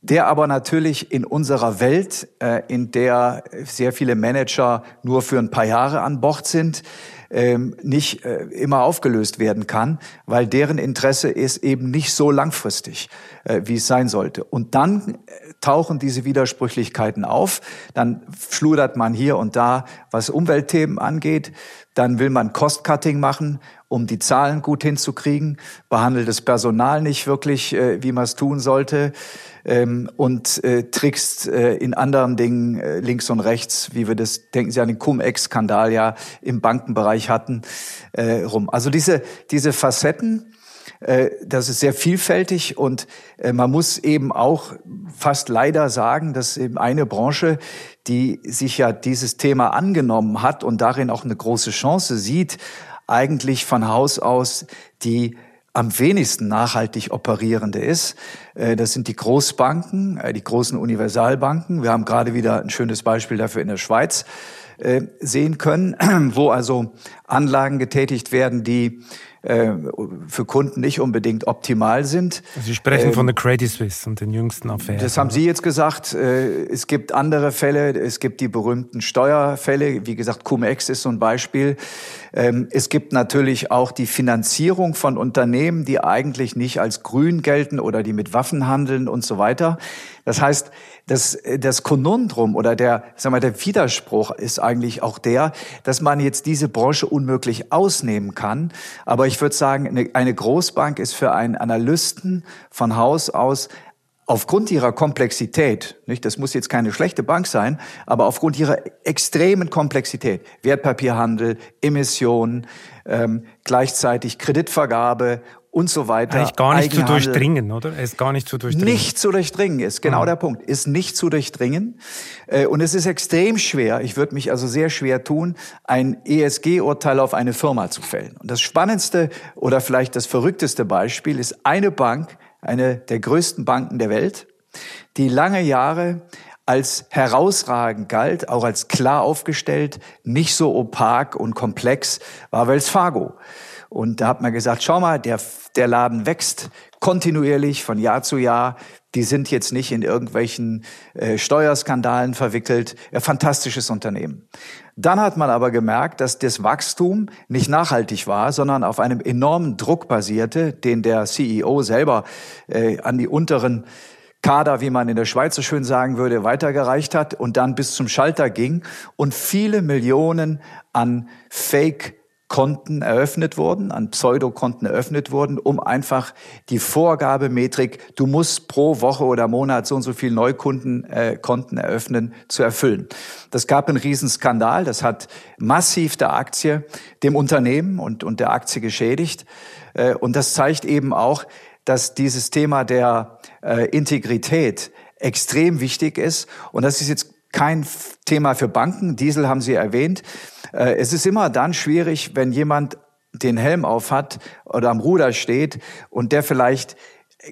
der aber natürlich in unserer Welt, äh, in der sehr viele Manager nur für ein paar Jahre an Bord sind, ähm, nicht äh, immer aufgelöst werden kann, weil deren Interesse ist eben nicht so langfristig, äh, wie es sein sollte. Und dann tauchen diese Widersprüchlichkeiten auf, dann schludert man hier und da, was Umweltthemen angeht, dann will man Cost-Cutting machen, um die Zahlen gut hinzukriegen, behandelt das Personal nicht wirklich, wie man es tun sollte ähm, und äh, trickst äh, in anderen Dingen äh, links und rechts, wie wir das, denken Sie an den Cum-Ex-Skandal ja im Bankenbereich hatten, äh, rum. Also diese, diese Facetten, äh, das ist sehr vielfältig und äh, man muss eben auch fast leider sagen, dass eben eine Branche, die sich ja dieses Thema angenommen hat und darin auch eine große Chance sieht, eigentlich von Haus aus die am wenigsten nachhaltig operierende ist. Äh, das sind die Großbanken, die großen Universalbanken. Wir haben gerade wieder ein schönes Beispiel dafür in der Schweiz sehen können, *clears throat* wo also Anlagen getätigt werden, die äh, für Kunden nicht unbedingt optimal sind. Sie sprechen ähm, von der Credit Suisse und den jüngsten Affären. Das haben Sie jetzt gesagt. Äh, es gibt andere Fälle. Es gibt die berühmten Steuerfälle. Wie gesagt, Cum-Ex ist so ein Beispiel. Ähm, es gibt natürlich auch die Finanzierung von Unternehmen, die eigentlich nicht als grün gelten oder die mit Waffen handeln und so weiter. Das heißt, das, das Konundrum oder der, sag mal, der Widerspruch ist eigentlich auch der, dass man jetzt diese Branche unmöglich ausnehmen kann. Aber ich würde sagen, eine, eine Großbank ist für einen Analysten von Haus aus aufgrund ihrer Komplexität, nicht, das muss jetzt keine schlechte Bank sein, aber aufgrund ihrer extremen Komplexität, Wertpapierhandel, Emissionen, ähm, gleichzeitig Kreditvergabe und so weiter. Eigentlich gar nicht zu durchdringen, oder? Ist gar nicht zu durchdringen. Nicht zu durchdringen ist genau mhm. der Punkt. Ist nicht zu durchdringen. Äh, und es ist extrem schwer, ich würde mich also sehr schwer tun, ein ESG-Urteil auf eine Firma zu fällen. Und das spannendste oder vielleicht das verrückteste Beispiel ist eine Bank, eine der größten Banken der Welt, die lange Jahre als herausragend galt, auch als klar aufgestellt, nicht so opak und komplex, war Wells Fargo. Und da hat man gesagt, schau mal, der, der Laden wächst kontinuierlich von Jahr zu Jahr. Die sind jetzt nicht in irgendwelchen äh, Steuerskandalen verwickelt. Ein fantastisches Unternehmen. Dann hat man aber gemerkt, dass das Wachstum nicht nachhaltig war, sondern auf einem enormen Druck basierte, den der CEO selber äh, an die unteren Kader, wie man in der Schweiz so schön sagen würde, weitergereicht hat und dann bis zum Schalter ging und viele Millionen an Fake Konten eröffnet wurden, an Pseudokonten eröffnet wurden, um einfach die Vorgabemetrik, du musst pro Woche oder Monat so und so viel Neukundenkonten äh, eröffnen, zu erfüllen. Das gab einen Riesenskandal, das hat massiv der Aktie, dem Unternehmen und, und der Aktie geschädigt. Äh, und das zeigt eben auch, dass dieses Thema der äh, Integrität extrem wichtig ist. Und das ist jetzt kein Thema für Banken. Diesel haben Sie erwähnt. Äh, es ist immer dann schwierig, wenn jemand den Helm auf hat oder am Ruder steht und der vielleicht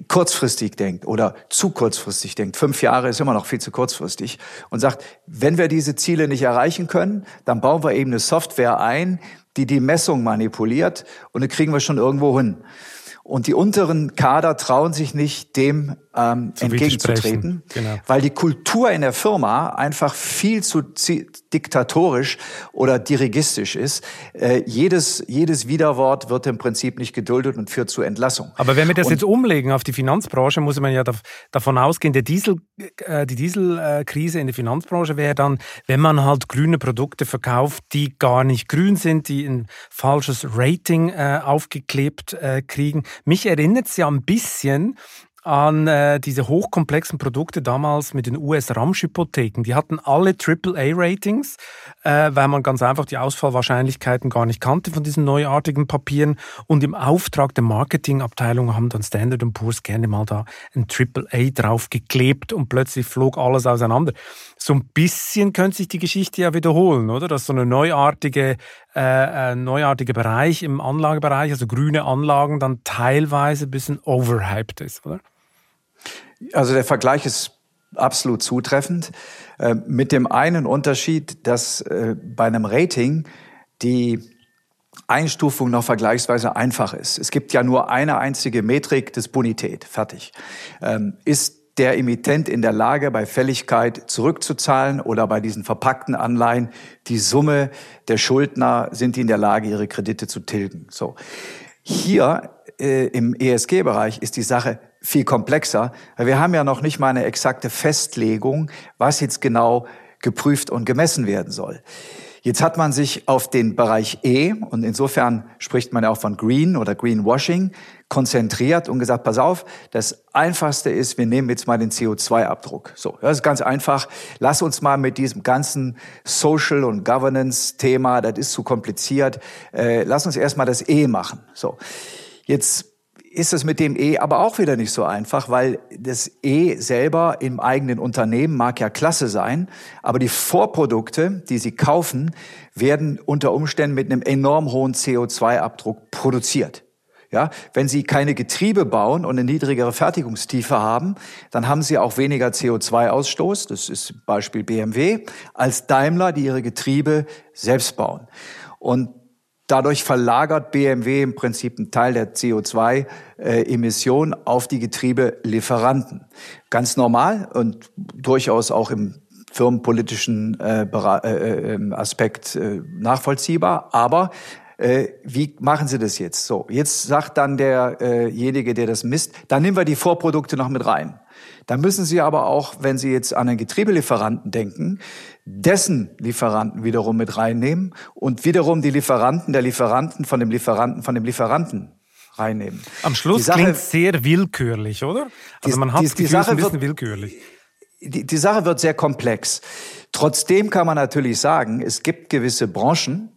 kurzfristig denkt oder zu kurzfristig denkt. Fünf Jahre ist immer noch viel zu kurzfristig und sagt, wenn wir diese Ziele nicht erreichen können, dann bauen wir eben eine Software ein, die die Messung manipuliert und dann kriegen wir schon irgendwo hin. Und die unteren Kader trauen sich nicht, dem ähm, entgegenzutreten, genau. weil die Kultur in der Firma einfach viel zu diktatorisch oder dirigistisch ist. Äh, jedes, jedes Widerwort wird im Prinzip nicht geduldet und führt zu Entlassung. Aber wenn wir das und, jetzt umlegen auf die Finanzbranche, muss man ja davon ausgehen, der Diesel, äh, die Dieselkrise in der Finanzbranche wäre dann, wenn man halt grüne Produkte verkauft, die gar nicht grün sind, die ein falsches Rating äh, aufgeklebt äh, kriegen. Mich erinnert es ja ein bisschen an äh, diese hochkomplexen Produkte damals mit den US-Ramsch-Hypotheken. Die hatten alle AAA-Ratings, äh, weil man ganz einfach die Ausfallwahrscheinlichkeiten gar nicht kannte von diesen neuartigen Papieren. Und im Auftrag der Marketingabteilung haben dann Standard Poor's gerne mal da ein AAA draufgeklebt und plötzlich flog alles auseinander. So ein bisschen könnte sich die Geschichte ja wiederholen, oder? Dass so eine neuartige äh, neuartige Bereich im Anlagebereich, also grüne Anlagen, dann teilweise ein bisschen overhyped ist, oder? Also der Vergleich ist absolut zutreffend, äh, mit dem einen Unterschied, dass äh, bei einem Rating die Einstufung noch vergleichsweise einfach ist. Es gibt ja nur eine einzige Metrik des Bonität. Fertig. Ähm, ist der Emittent in der Lage, bei Fälligkeit zurückzuzahlen oder bei diesen verpackten Anleihen die Summe der Schuldner, sind die in der Lage, ihre Kredite zu tilgen? So. Hier äh, im ESG-Bereich ist die Sache viel komplexer. Wir haben ja noch nicht mal eine exakte Festlegung, was jetzt genau geprüft und gemessen werden soll. Jetzt hat man sich auf den Bereich E, und insofern spricht man ja auch von Green oder Greenwashing, konzentriert und gesagt, pass auf, das Einfachste ist, wir nehmen jetzt mal den CO2-Abdruck. So, das ist ganz einfach. Lass uns mal mit diesem ganzen Social- und Governance-Thema, das ist zu kompliziert, äh, lass uns erstmal das E machen. So, jetzt ist es mit dem E aber auch wieder nicht so einfach, weil das E selber im eigenen Unternehmen mag ja klasse sein, aber die Vorprodukte, die Sie kaufen, werden unter Umständen mit einem enorm hohen CO2-Abdruck produziert. Ja, wenn Sie keine Getriebe bauen und eine niedrigere Fertigungstiefe haben, dann haben Sie auch weniger CO2-Ausstoß. Das ist Beispiel BMW als Daimler, die ihre Getriebe selbst bauen. Und Dadurch verlagert BMW im Prinzip einen Teil der CO2-Emissionen auf die Getriebelieferanten. Ganz normal und durchaus auch im firmenpolitischen äh, äh, ähm, Aspekt äh, nachvollziehbar. Aber äh, wie machen Sie das jetzt? So, jetzt sagt dann derjenige, der das misst, dann nehmen wir die Vorprodukte noch mit rein. Dann müssen Sie aber auch, wenn Sie jetzt an einen Getriebelieferanten denken, dessen Lieferanten wiederum mit reinnehmen und wiederum die Lieferanten der Lieferanten von dem Lieferanten von dem Lieferanten reinnehmen. Am Schluss klingt es sehr willkürlich, oder? Also man hat die, die, die Sache ein bisschen wird, willkürlich. Die, die Sache wird sehr komplex. Trotzdem kann man natürlich sagen, es gibt gewisse Branchen,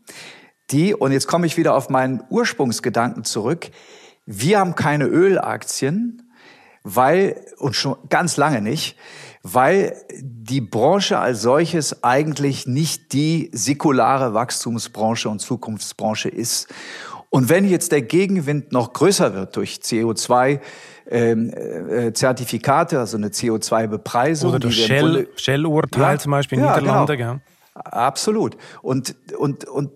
die, und jetzt komme ich wieder auf meinen Ursprungsgedanken zurück, wir haben keine Ölaktien, weil, und schon ganz lange nicht, weil die Branche als solches eigentlich nicht die säkulare Wachstumsbranche und Zukunftsbranche ist. Und wenn jetzt der Gegenwind noch größer wird durch CO2, ähm, äh, Zertifikate, also eine CO2-Bepreisung. Oder durch Shell, Shell-Urteil ja, zum Beispiel in ja, Niederlande. Genau. Ja. Absolut. Und, und, und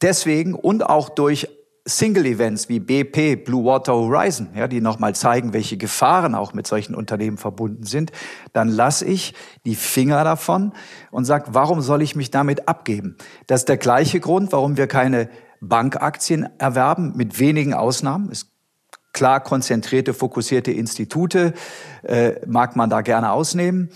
deswegen und auch durch Single-Events wie BP, Blue Water Horizon, ja, die nochmal zeigen, welche Gefahren auch mit solchen Unternehmen verbunden sind, dann lasse ich die Finger davon und sage, warum soll ich mich damit abgeben? Das ist der gleiche Grund, warum wir keine Bankaktien erwerben, mit wenigen Ausnahmen. Es klar konzentrierte, fokussierte Institute äh, mag man da gerne ausnehmen.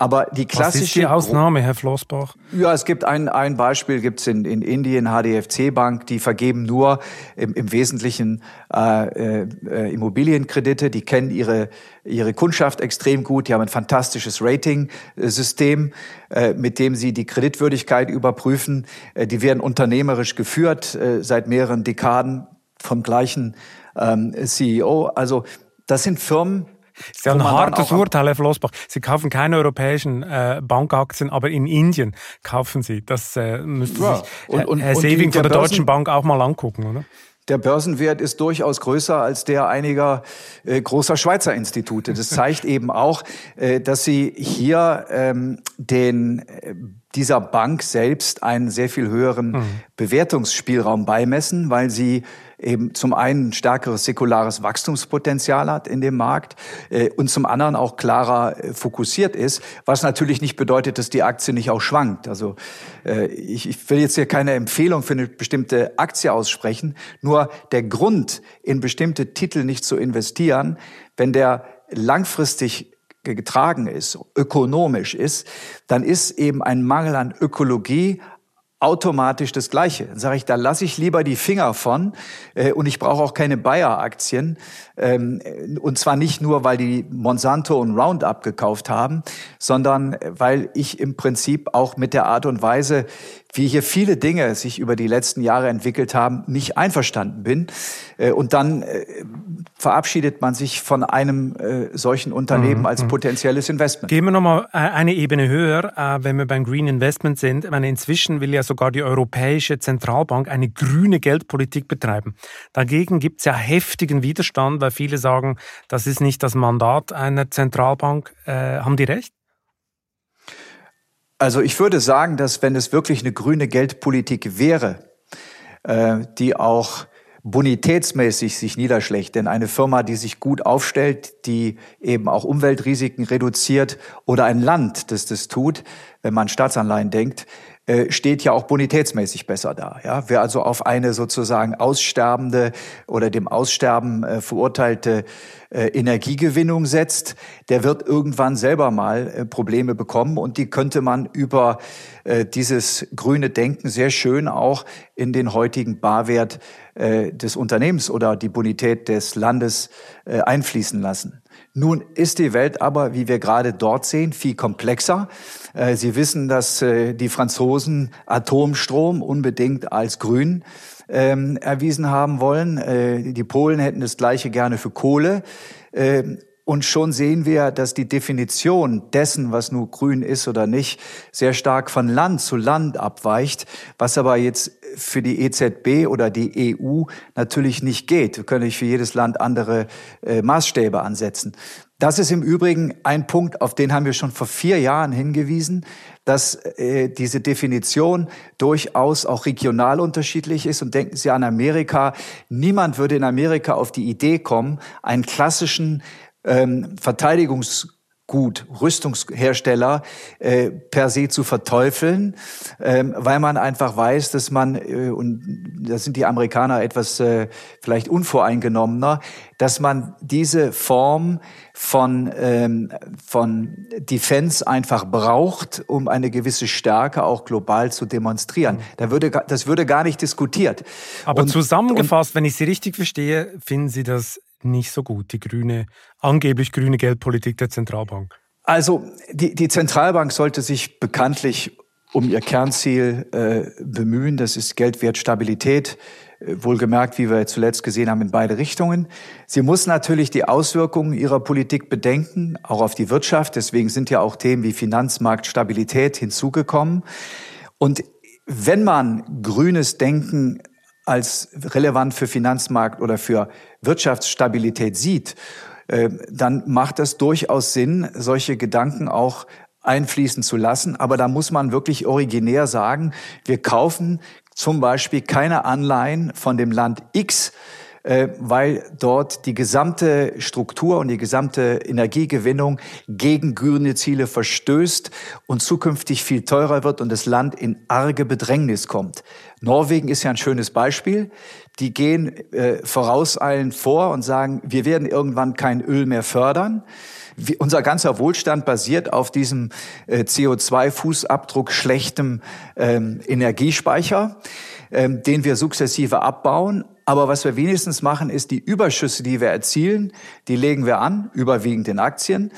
Aber die klassische... Was ist die Ausnahme, Herr Flossbach? Ja, es gibt ein, ein Beispiel, gibt's in, in Indien, HDFC Bank, die vergeben nur im, im Wesentlichen äh, äh, Immobilienkredite. Die kennen ihre, ihre Kundschaft extrem gut. Die haben ein fantastisches Rating-System, äh, mit dem sie die Kreditwürdigkeit überprüfen. Äh, die werden unternehmerisch geführt äh, seit mehreren Dekaden vom gleichen ähm, CEO. Also das sind Firmen, das ist ja ein hartes Urteil, Herr Flossbach. Sie kaufen keine europäischen äh, Bankaktien, aber in Indien kaufen Sie. Das äh, müsste ja. sich und, und, Herr Seving von der Börsen Deutschen Bank auch mal angucken, oder? Der Börsenwert ist durchaus größer als der einiger äh, großer Schweizer Institute. Das zeigt eben auch, äh, dass Sie hier ähm, den äh, dieser Bank selbst einen sehr viel höheren mhm. Bewertungsspielraum beimessen, weil sie eben zum einen stärkeres säkulares Wachstumspotenzial hat in dem Markt äh, und zum anderen auch klarer äh, fokussiert ist, was natürlich nicht bedeutet, dass die Aktie nicht auch schwankt. Also äh, ich, ich will jetzt hier keine Empfehlung für eine bestimmte Aktie aussprechen, nur der Grund, in bestimmte Titel nicht zu investieren, wenn der langfristig getragen ist, ökonomisch ist, dann ist eben ein Mangel an Ökologie, automatisch das Gleiche. Dann sage ich, da lasse ich lieber die Finger von äh, und ich brauche auch keine Bayer-Aktien. Ähm, und zwar nicht nur, weil die Monsanto und Roundup gekauft haben, sondern weil ich im Prinzip auch mit der Art und Weise, wie hier viele Dinge sich über die letzten Jahre entwickelt haben, nicht einverstanden bin. Äh, und dann äh, verabschiedet man sich von einem äh, solchen Unternehmen mhm. als mhm. potenzielles Investment. Gehen wir nochmal eine Ebene höher, wenn wir beim Green Investment sind. Ich meine, inzwischen will ja sogar die Europäische Zentralbank eine grüne Geldpolitik betreiben. Dagegen gibt es ja heftigen Widerstand, weil viele sagen, das ist nicht das Mandat einer Zentralbank. haben die recht? Also ich würde sagen, dass wenn es wirklich eine grüne Geldpolitik wäre, äh, die auch bonitätsmäßig sich niederschlägt. Denn eine Firma, die sich gut aufstellt, die eben auch Umweltrisiken reduziert oder ein Land, das das tut, wenn man Staatsanleihen denkt, äh, steht ja auch bonitätsmäßig besser da. Ja? Wer also auf eine sozusagen aussterbende oder dem Aussterben äh, verurteilte äh, Energiegewinnung setzt, der wird irgendwann selber mal äh, Probleme bekommen und die könnte man über äh, dieses grüne Denken sehr schön auch in den heutigen Barwert äh, des Unternehmens oder die Bonität des Landes äh, einfließen lassen. Nun ist die Welt aber, wie wir gerade dort sehen, viel komplexer. Äh, Sie wissen, dass äh, die Franzosen Atomstrom unbedingt als grün ähm, erwiesen haben wollen. Äh, die Polen hätten das Gleiche gerne für Kohle. Und schon sehen wir, dass die Definition dessen, was nur grün ist oder nicht, sehr stark von Land zu Land abweicht, was aber jetzt für die EZB oder die EU natürlich nicht geht. Wir können nicht für jedes Land andere äh, Maßstäbe ansetzen. Das ist im Übrigen ein Punkt, auf den haben wir schon vor vier Jahren hingewiesen, dass äh, diese Definition durchaus auch regional unterschiedlich ist. Und denken Sie an Amerika. Niemand würde in Amerika auf die Idee kommen, einen klassischen ähm, Verteidigungs gut, Rüstungshersteller äh, per se zu verteufeln, ähm, weil man einfach weiß, dass man, äh, und da sind die Amerikaner etwas äh, vielleicht unvoreingenommener, dass man diese Form von, ähm, von Defense einfach braucht, um eine gewisse Stärke auch global zu demonstrieren. Da würde, das würde gar nicht diskutiert. Aber und, zusammengefasst, und, wenn ich Sie richtig verstehe, finden Sie das nicht so gut, die grüne, angeblich grüne Geldpolitik der Zentralbank? Also die, die Zentralbank sollte sich bekanntlich um ihr Kernziel äh, bemühen. Das ist Geldwertstabilität. Äh, wohlgemerkt, wie wir zuletzt gesehen haben, in beide Richtungen. Sie muss natürlich die Auswirkungen ihrer Politik bedenken, auch auf die Wirtschaft. Deswegen sind ja auch Themen wie Finanzmarktstabilität hinzugekommen. Und wenn man grünes Denken als relevant für Finanzmarkt oder für Wirtschaftsstabilität sieht, äh, dann macht es durchaus Sinn, solche Gedanken auch einfließen zu lassen. Aber da muss man wirklich originär sagen, wir kaufen zum Beispiel keine Anleihen von dem Land X, äh, weil dort die gesamte Struktur und die gesamte Energiegewinnung gegen grüne Ziele verstößt und zukünftig viel teurer wird und das Land in arge Bedrängnis kommt. Norwegen ist ja ein schönes Beispiel. Die gehen äh, vorauseilend vor und sagen, wir werden irgendwann kein Öl mehr fördern. Wie, unser ganzer Wohlstand basiert auf diesem äh, CO2-Fußabdruck schlechtem ähm, Energiespeicher, ähm, den wir sukzessive abbauen. Aber was wir wenigstens machen, ist die Überschüsse, die wir erzielen, die legen wir an, überwiegend in Aktien.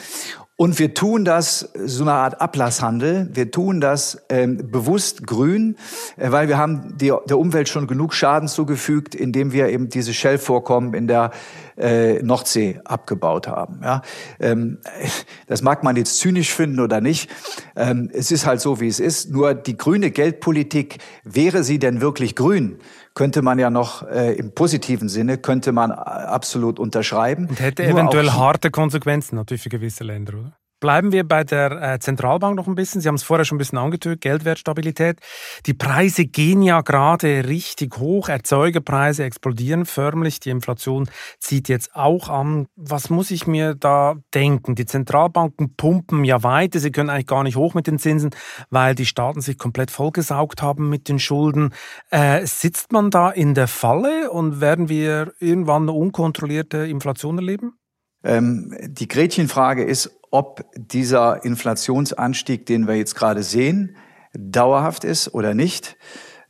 Und wir tun das, so eine Art Ablasshandel, wir tun das ähm, bewusst grün, äh, weil wir haben die, der Umwelt schon genug Schaden zugefügt, indem wir eben diese Shell-Vorkommen in der äh, Nordsee abgebaut haben. Ja? Ähm, *laughs* das mag man jetzt zynisch finden oder nicht. Ähm, es ist halt so, wie es ist. Nur die grüne Geldpolitik, wäre sie denn wirklich grün? Könnte man ja noch äh, im positiven Sinne, könnte man äh, absolut unterschreiben. Und hätte Nur eventuell harte Konsequenzen natürlich für gewisse Länder, oder? Bleiben wir bei der äh, Zentralbank noch ein bisschen. Sie haben es vorher schon ein bisschen angetönt, Geldwertstabilität. Die Preise gehen ja gerade richtig hoch. Erzeugerpreise explodieren förmlich. Die Inflation zieht jetzt auch an. Was muss ich mir da denken? Die Zentralbanken pumpen ja weiter. Sie können eigentlich gar nicht hoch mit den Zinsen, weil die Staaten sich komplett vollgesaugt haben mit den Schulden. Äh, sitzt man da in der Falle und werden wir irgendwann eine unkontrollierte Inflation erleben? Ähm, die Gretchenfrage ist, ob dieser Inflationsanstieg, den wir jetzt gerade sehen, dauerhaft ist oder nicht.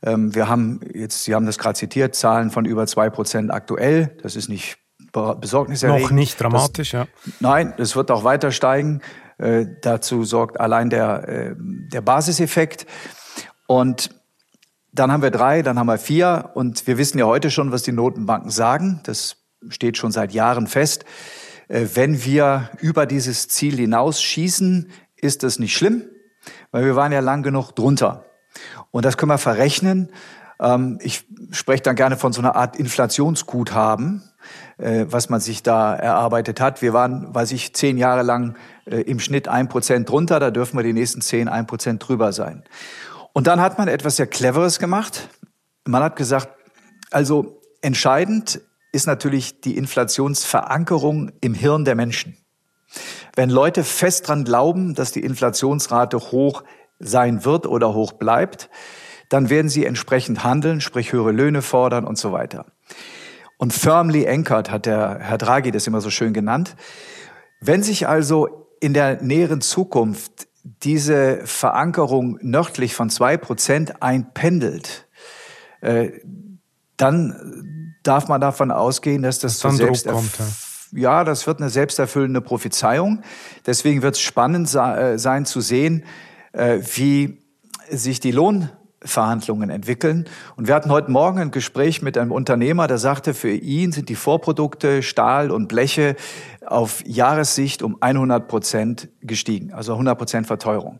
Ähm, wir haben jetzt, Sie haben das gerade zitiert, Zahlen von über zwei Prozent aktuell. Das ist nicht besorgniserregend. Noch nicht dramatisch, das, ja. Nein, es wird auch weiter steigen. Äh, dazu sorgt allein der, äh, der Basiseffekt. Und dann haben wir drei, dann haben wir vier. Und wir wissen ja heute schon, was die Notenbanken sagen. Das steht schon seit Jahren fest. Äh, wenn wir über dieses Ziel hinausschießen, ist das nicht schlimm, weil wir waren ja lang genug drunter. Und das können wir verrechnen. Ähm, ich spreche dann gerne von so einer Art Inflationsguthaben, äh, was man sich da erarbeitet hat. Wir waren, weiß ich, zehn Jahre lang äh, im Schnitt ein Prozent drunter. Da dürfen wir die nächsten zehn ein Prozent drüber sein. Und dann hat man etwas sehr Cleveres gemacht. Man hat gesagt, also entscheidend ist natürlich die Inflationsverankerung im Hirn der Menschen. Wenn Leute fest dran glauben, dass die Inflationsrate hoch sein wird oder hoch bleibt, dann werden sie entsprechend handeln, sprich höhere Löhne fordern und so weiter. Und firmly anchored hat der Herr Draghi das immer so schön genannt. Wenn sich also in der näheren Zukunft diese Verankerung nördlich von zwei Prozent einpendelt, äh, dann darf man davon ausgehen, dass das, das zu selbst kommt, ja. ja, das wird eine selbsterfüllende Prophezeiung. Deswegen wird es spannend äh, sein zu sehen, äh, wie sich die Lohnverhandlungen entwickeln. Und wir hatten heute Morgen ein Gespräch mit einem Unternehmer, der sagte, für ihn sind die Vorprodukte Stahl und Bleche auf Jahressicht um 100 Prozent gestiegen, also 100 Prozent Verteuerung.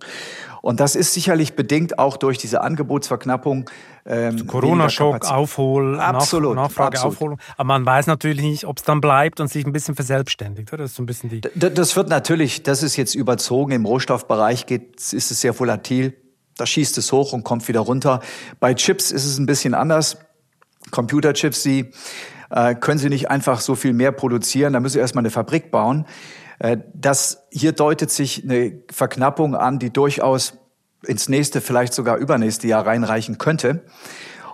Und das ist sicherlich bedingt auch durch diese Angebotsverknappung. Ähm, Corona-Schock, Aufhol, absolut, Nachfrage, absolut. Aufholung. Aber man weiß natürlich nicht, ob es dann bleibt und sich ein bisschen verselbstständigt. Oder? Das ist so ein bisschen die. Das wird natürlich, das ist jetzt überzogen. Im Rohstoffbereich geht, ist es sehr volatil. Da schießt es hoch und kommt wieder runter. Bei Chips ist es ein bisschen anders. Computerchips, die äh, können sie nicht einfach so viel mehr produzieren, da müssen sie erstmal eine Fabrik bauen. Äh, das, hier deutet sich eine Verknappung an, die durchaus ins nächste, vielleicht sogar übernächste Jahr reinreichen könnte.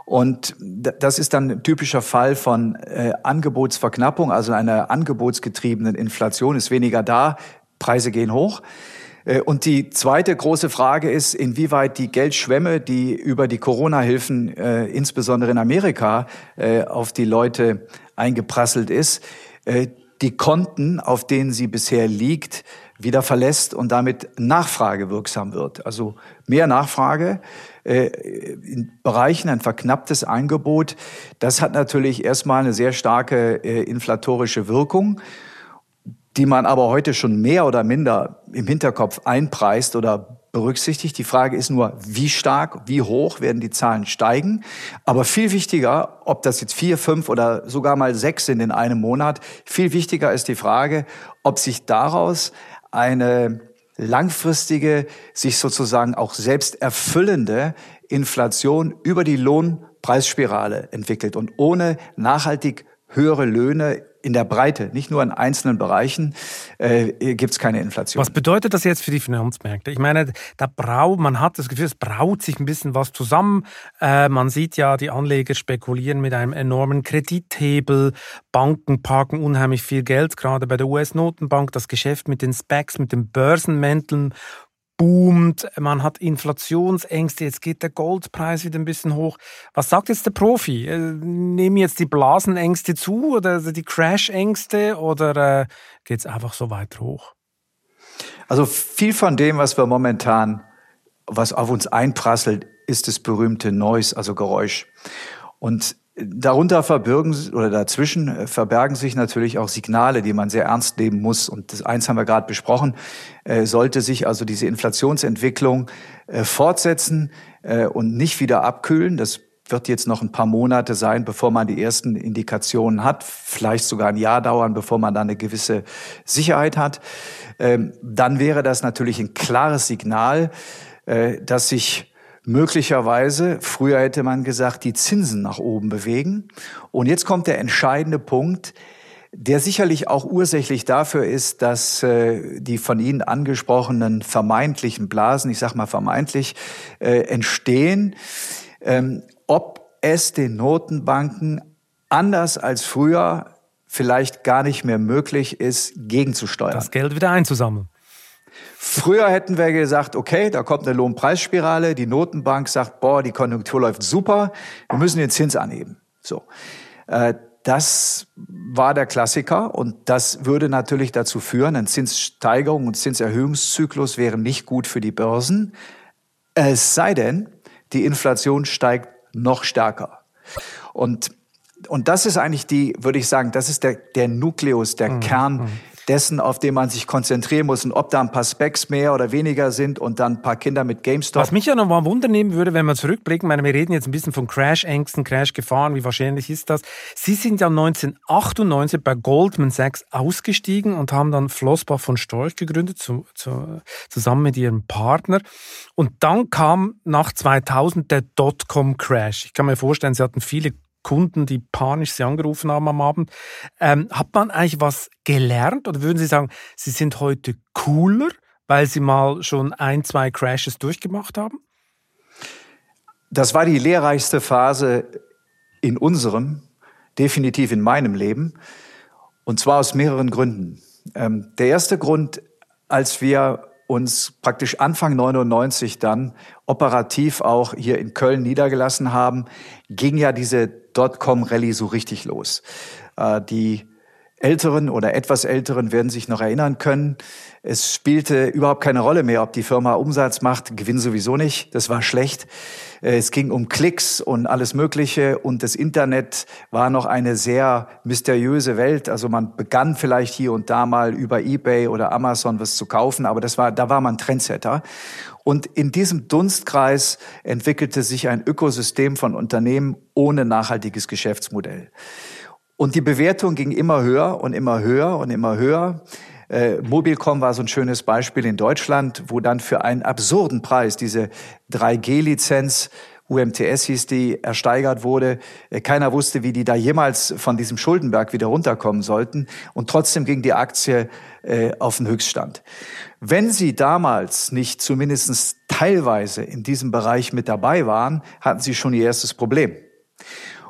Und das ist dann ein typischer Fall von äh, Angebotsverknappung, also einer angebotsgetriebenen Inflation ist weniger da, Preise gehen hoch. Äh, und die zweite große Frage ist, inwieweit die Geldschwemme, die über die Corona-Hilfen, äh, insbesondere in Amerika, äh, auf die Leute eingeprasselt ist, die Konten, auf denen sie bisher liegt, wieder verlässt und damit nachfragewirksam wird. Also mehr Nachfrage äh, in Bereichen ein verknapptes Angebot. Das hat natürlich erstmal eine sehr starke äh, inflatorische Wirkung, die man aber heute schon mehr oder minder im Hinterkopf einpreist oder berücksichtigt. Die Frage ist nur, wie stark, wie hoch werden die Zahlen steigen. Aber viel wichtiger, ob das jetzt vier, fünf oder sogar mal sechs sind in einem Monat, viel wichtiger ist die Frage, ob sich daraus eine langfristige, sich sozusagen auch selbst erfüllende Inflation über die Lohnpreisspirale entwickelt. Und ohne nachhaltig höhere Löhne in der Breite, nicht nur in einzelnen Bereichen, äh, gibt es keine Inflation. Was bedeutet das jetzt für die Finanzmärkte? Ich meine, da braut, man hat das Gefühl, es braut sich ein bisschen was zusammen. Äh, man sieht ja, die Anleger spekulieren mit einem enormen Kredithebel. Banken parken unheimlich viel Geld, gerade bei der US-Notenbank. Das Geschäft mit den Specs, mit den Börsenmänteln boomt, man hat Inflationsängste, jetzt geht der Goldpreis wieder ein bisschen hoch. Was sagt jetzt der Profi? Äh, nehmen jetzt die Blasenängste zu oder die Crashängste oder äh, geht es einfach so weiter hoch? Also viel von dem, was wir momentan, was auf uns einprasselt, ist das berühmte Noise, also Geräusch. Und Darunter verbirgen oder dazwischen äh, verbergen sich natürlich auch Signale, die man sehr ernst nehmen muss. Und das eins haben wir gerade besprochen. Äh, sollte sich also diese Inflationsentwicklung äh, fortsetzen äh, und nicht wieder abkühlen, das wird jetzt noch ein paar Monate sein, bevor man die ersten Indikationen hat, vielleicht sogar ein Jahr dauern, bevor man da eine gewisse Sicherheit hat, ähm, dann wäre das natürlich ein klares Signal, äh, dass sich möglicherweise, früher hätte man gesagt, die Zinsen nach oben bewegen. Und jetzt kommt der entscheidende Punkt, der sicherlich auch ursächlich dafür ist, dass äh, die von Ihnen angesprochenen vermeintlichen Blasen, ich sage mal vermeintlich, äh, entstehen, ähm, ob es den Notenbanken anders als früher vielleicht gar nicht mehr möglich ist, gegenzusteuern. Das Geld wieder einzusammeln. Früher hätten wir gesagt, okay, da kommt eine Lohnpreisspirale, die Notenbank sagt, boah, die Konjunktur läuft super, wir müssen den Zins anheben. So. Äh, das war der Klassiker und das würde natürlich dazu führen, ein Zinssteigerung und Zinserhöhungszyklus wäre nicht gut für die Börsen. Es sei denn, die Inflation steigt noch stärker. Und und das ist eigentlich die, würde ich sagen, das ist der, der Nukleus, der mhm. Kern mhm dessen, auf den man sich konzentrieren muss und ob da ein paar Specs mehr oder weniger sind und dann ein paar Kinder mit GameStop. Was mich ja noch mal wundern würde, wenn wir zurückblicken, meine, wir reden jetzt ein bisschen von Crash-Ängsten, Crash-Gefahren, wie wahrscheinlich ist das? Sie sind ja 1998 bei Goldman Sachs ausgestiegen und haben dann Flossbach von Storch gegründet, zu, zu, zusammen mit ihrem Partner. Und dann kam nach 2000 der Dotcom-Crash. Ich kann mir vorstellen, Sie hatten viele Kunden, die panisch Sie angerufen haben am Abend. Ähm, hat man eigentlich was gelernt oder würden Sie sagen, Sie sind heute cooler, weil Sie mal schon ein, zwei Crashes durchgemacht haben? Das war die lehrreichste Phase in unserem, definitiv in meinem Leben. Und zwar aus mehreren Gründen. Ähm, der erste Grund, als wir uns praktisch Anfang 99 dann operativ auch hier in Köln niedergelassen haben, ging ja diese Dotcom-Rallye so richtig los. Äh, die Älteren oder etwas Älteren werden sich noch erinnern können. Es spielte überhaupt keine Rolle mehr, ob die Firma Umsatz macht, Gewinn sowieso nicht. Das war schlecht. Äh, es ging um Klicks und alles Mögliche und das Internet war noch eine sehr mysteriöse Welt. Also man begann vielleicht hier und da mal über eBay oder Amazon was zu kaufen, aber das war, da war man Trendsetter. Und in diesem Dunstkreis entwickelte sich ein Ökosystem von Unternehmen ohne nachhaltiges Geschäftsmodell. Und die Bewertung ging immer höher und immer höher und immer höher. Äh, Mobilcom war so ein schönes Beispiel in Deutschland, wo dann für einen absurden Preis diese 3G-Lizenz UMTS hieß die, ersteigert wurde. Äh, keiner wusste, wie die da jemals von diesem Schuldenberg wieder runterkommen sollten. Und trotzdem ging die Aktie äh, auf den Höchststand. Wenn Sie damals nicht zumindest teilweise in diesem Bereich mit dabei waren, hatten Sie schon Ihr erstes Problem.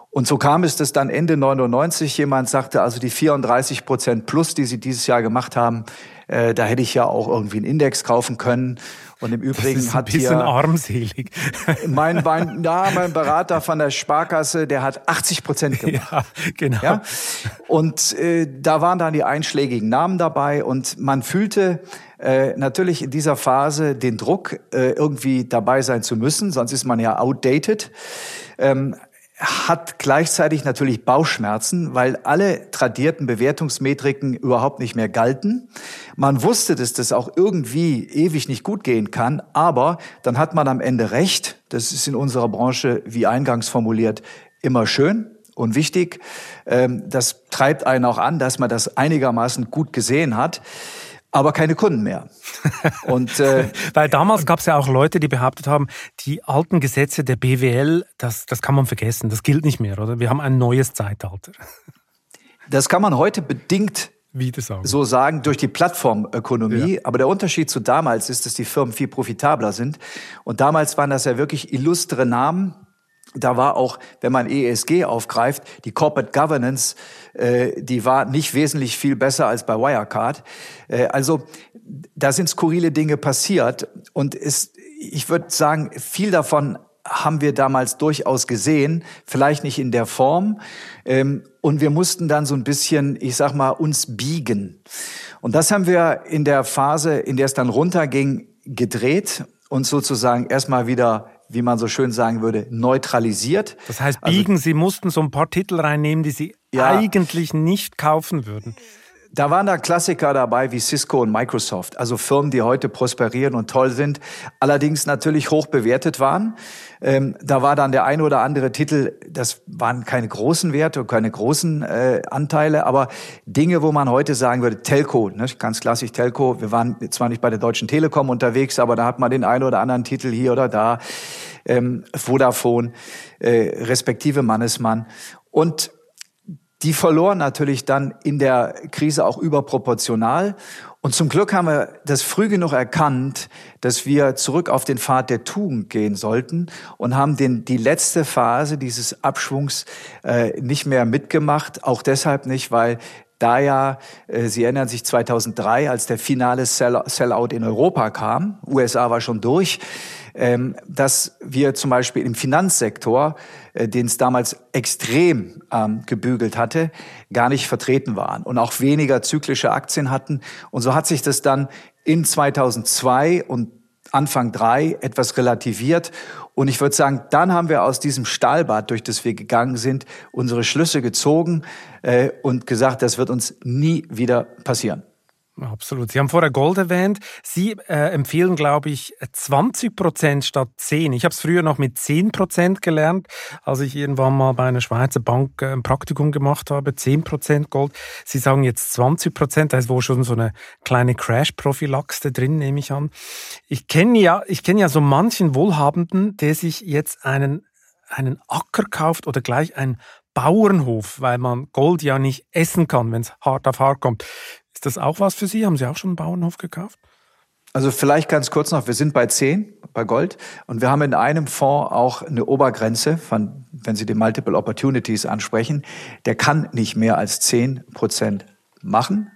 Und so kam es, dass dann Ende 99 jemand sagte, also die 34 Prozent plus, die Sie dieses Jahr gemacht haben, äh, da hätte ich ja auch irgendwie einen Index kaufen können. Und im Übrigen das ist ein hat bisschen hier armselig. Mein, mein, ja, mein Berater von der Sparkasse, der hat 80 Prozent *laughs* gemacht. Ja, genau. Ja? Und äh, da waren dann die einschlägigen Namen dabei und man fühlte äh, natürlich in dieser Phase den Druck, äh, irgendwie dabei sein zu müssen, sonst ist man ja outdated. Ähm, hat gleichzeitig natürlich Bauchschmerzen, weil alle tradierten Bewertungsmetriken überhaupt nicht mehr galten. Man wusste, dass das auch irgendwie ewig nicht gut gehen kann, aber dann hat man am Ende recht. Das ist in unserer Branche, wie eingangs formuliert, immer schön und wichtig. Ähm, das treibt einen auch an, dass man das einigermaßen gut gesehen hat aber keine Kunden mehr. *laughs* Und, äh, Weil damals gab es ja auch Leute, die behauptet haben, die alten Gesetze der BWL, das, das kann man vergessen, das gilt nicht mehr, oder? Wir haben ein neues Zeitalter. Das kann man heute bedingt sagen. so sagen durch die Plattformökonomie. Ja. Aber der Unterschied zu damals ist, dass die Firmen viel profitabler sind. Und damals waren das ja wirklich illustre Namen, da war auch, wenn man ESG aufgreift, die Corporate Governance, äh, die war nicht wesentlich viel besser als bei Wirecard. Äh, also da sind skurrile Dinge passiert und ist, ich würde sagen, viel davon haben wir damals durchaus gesehen, vielleicht nicht in der Form. Ähm, und wir mussten dann so ein bisschen, ich sag mal, uns biegen. Und das haben wir in der Phase, in der es dann runterging, gedreht und sozusagen erstmal wieder wie man so schön sagen würde, neutralisiert. Das heißt, also biegen, also, Sie mussten so ein paar Titel reinnehmen, die Sie ja, eigentlich nicht kaufen würden. Da waren da Klassiker dabei wie Cisco und Microsoft, also Firmen, die heute prosperieren und toll sind, allerdings natürlich hoch bewertet waren. Ähm, da war dann der ein oder andere Titel, das waren keine großen Werte, keine großen äh, Anteile, aber Dinge, wo man heute sagen würde, Telco, ne, ganz klassisch Telco. Wir waren zwar nicht bei der Deutschen Telekom unterwegs, aber da hat man den einen oder anderen Titel hier oder da, ähm, Vodafone, äh, respektive Mannesmann. Und die verloren natürlich dann in der Krise auch überproportional. Und zum Glück haben wir das früh genug erkannt, dass wir zurück auf den Pfad der Tugend gehen sollten und haben den, die letzte Phase dieses Abschwungs äh, nicht mehr mitgemacht. Auch deshalb nicht, weil da ja, äh, Sie erinnern sich 2003, als der finale Sellout in Europa kam, USA war schon durch, dass wir zum Beispiel im Finanzsektor, äh, den es damals extrem ähm, gebügelt hatte, gar nicht vertreten waren und auch weniger zyklische Aktien hatten. Und so hat sich das dann in 2002 und Anfang drei etwas relativiert. Und ich würde sagen, dann haben wir aus diesem Stahlbad, durch das wir gegangen sind, unsere Schlüsse gezogen äh, und gesagt, das wird uns nie wieder passieren. Absolut. Sie haben vorher Gold erwähnt. Sie äh, empfehlen, glaube ich, 20 Prozent statt 10. Ich habe es früher noch mit 10 Prozent gelernt, als ich irgendwann mal bei einer Schweizer Bank äh, ein Praktikum gemacht habe. 10 Prozent Gold. Sie sagen jetzt 20 Prozent. Da ist wohl schon so eine kleine Crash-Prophylaxe drin, nehme ich an. Ich kenne ja, ich kenne ja so manchen Wohlhabenden, der sich jetzt einen einen Acker kauft oder gleich einen Bauernhof, weil man Gold ja nicht essen kann, wenn es hart auf hart kommt. Ist das auch was für Sie? Haben Sie auch schon einen Bauernhof gekauft? Also vielleicht ganz kurz noch, wir sind bei 10 bei Gold und wir haben in einem Fonds auch eine Obergrenze von, wenn Sie die Multiple Opportunities ansprechen, der kann nicht mehr als 10 Prozent machen.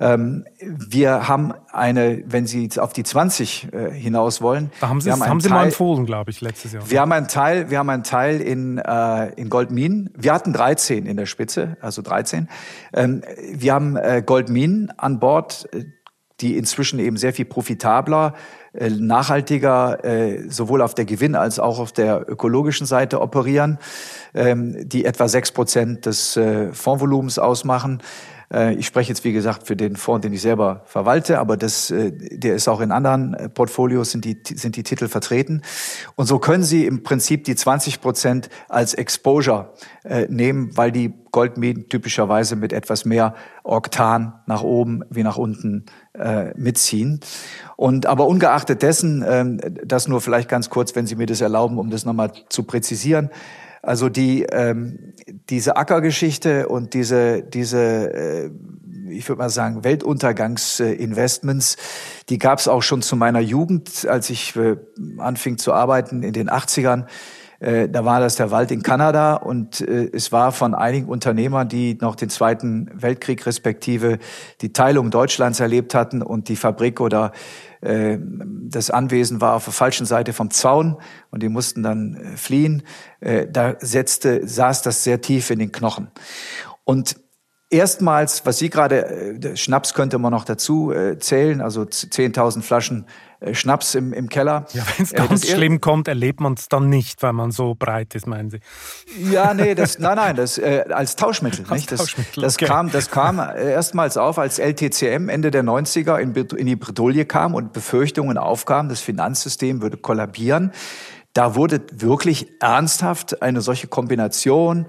Ähm, wir haben eine, wenn Sie auf die 20 äh, hinaus wollen. Da haben Sie, haben, haben Sie Teil, mal empfohlen, glaube ich, letztes Jahr. Wir haben einen Teil, wir haben einen Teil in, äh, in Goldminen. Wir hatten 13 in der Spitze, also 13. Ähm, wir haben äh, Goldminen an Bord, äh, die inzwischen eben sehr viel profitabler, äh, nachhaltiger, äh, sowohl auf der Gewinn- als auch auf der ökologischen Seite operieren, ähm, die etwa sechs Prozent des Fondsvolumens ausmachen. Äh, ich spreche jetzt, wie gesagt, für den Fonds, den ich selber verwalte, aber das, äh, der ist auch in anderen äh, Portfolios, sind die, sind die Titel vertreten. Und so können Sie im Prinzip die 20 Prozent als Exposure nehmen, weil die Goldminen typischerweise mit etwas mehr Oktan nach oben wie nach unten mitziehen. Und aber ungeachtet dessen, ähm, das nur vielleicht ganz kurz, wenn Sie mir das erlauben, um das nochmal zu präzisieren, also die, ähm, diese Ackergeschichte und diese, diese äh, ich würde mal sagen, Weltuntergangsinvestments, die gab es auch schon zu meiner Jugend, als ich äh, anfing zu arbeiten in den 80ern. Äh, da war das der Wald in Kanada und äh, es war von einigen Unternehmern, die noch den Zweiten Weltkrieg respektive die Teilung Deutschlands erlebt hatten und die Fabrik oder äh, das Anwesen war auf der falschen Seite vom Zaun und die mussten dann äh, fliehen. Da setzte, saß das sehr tief in den Knochen. Und erstmals, was Sie gerade, Schnaps könnte man noch dazu zählen, also 10.000 Flaschen äh, Schnaps im, im Keller. Ja, wenn es ganz äh, schlimm kommt, erlebt man es dann nicht, weil man so breit ist, meinen Sie? Ja, nee, das, *laughs* nein, nein, das äh, als Tauschmittel. Als nicht? Das, Tauschmittel, das, okay. kam, das kam erstmals auf, als LTCM Ende der 90er in, in die Bredouille kam und Befürchtungen aufkamen, das Finanzsystem würde kollabieren. Da wurde wirklich ernsthaft eine solche Kombination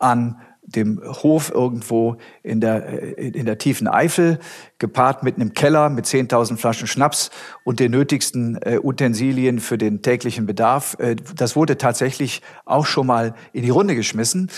an dem Hof irgendwo in der, äh, in der tiefen Eifel, gepaart mit einem Keller mit 10.000 Flaschen Schnaps und den nötigsten äh, Utensilien für den täglichen Bedarf. Äh, das wurde tatsächlich auch schon mal in die Runde geschmissen.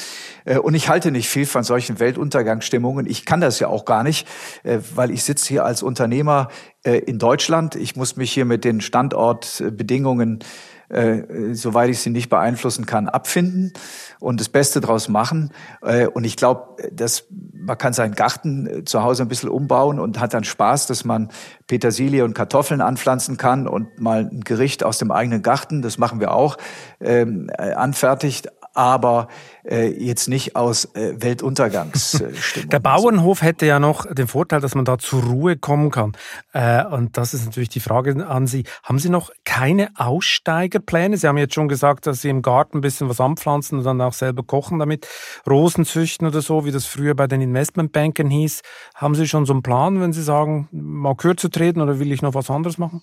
Äh, und ich halte nicht viel von solchen Weltuntergangsstimmungen. Ich kann das ja auch gar nicht, äh, weil ich sitze hier als Unternehmer äh, in Deutschland. Ich muss mich hier mit den Standortbedingungen äh, soweit ich sie nicht beeinflussen kann, abfinden und das Beste draus machen. Äh, und ich glaube, dass man kann seinen Garten äh, zu Hause ein bisschen umbauen und hat dann Spaß, dass man Petersilie und Kartoffeln anpflanzen kann und mal ein Gericht aus dem eigenen Garten, das machen wir auch, ähm, äh, anfertigt aber äh, jetzt nicht aus äh, Weltuntergangsstimmung. *laughs* Der Bauernhof hätte ja noch den Vorteil, dass man da zur Ruhe kommen kann. Äh, und das ist natürlich die Frage an Sie. Haben Sie noch keine Aussteigerpläne? Sie haben jetzt schon gesagt, dass Sie im Garten ein bisschen was anpflanzen und dann auch selber kochen damit. Rosen züchten oder so, wie das früher bei den Investmentbanken hieß. Haben Sie schon so einen Plan, wenn Sie sagen, mal kürzer treten oder will ich noch was anderes machen?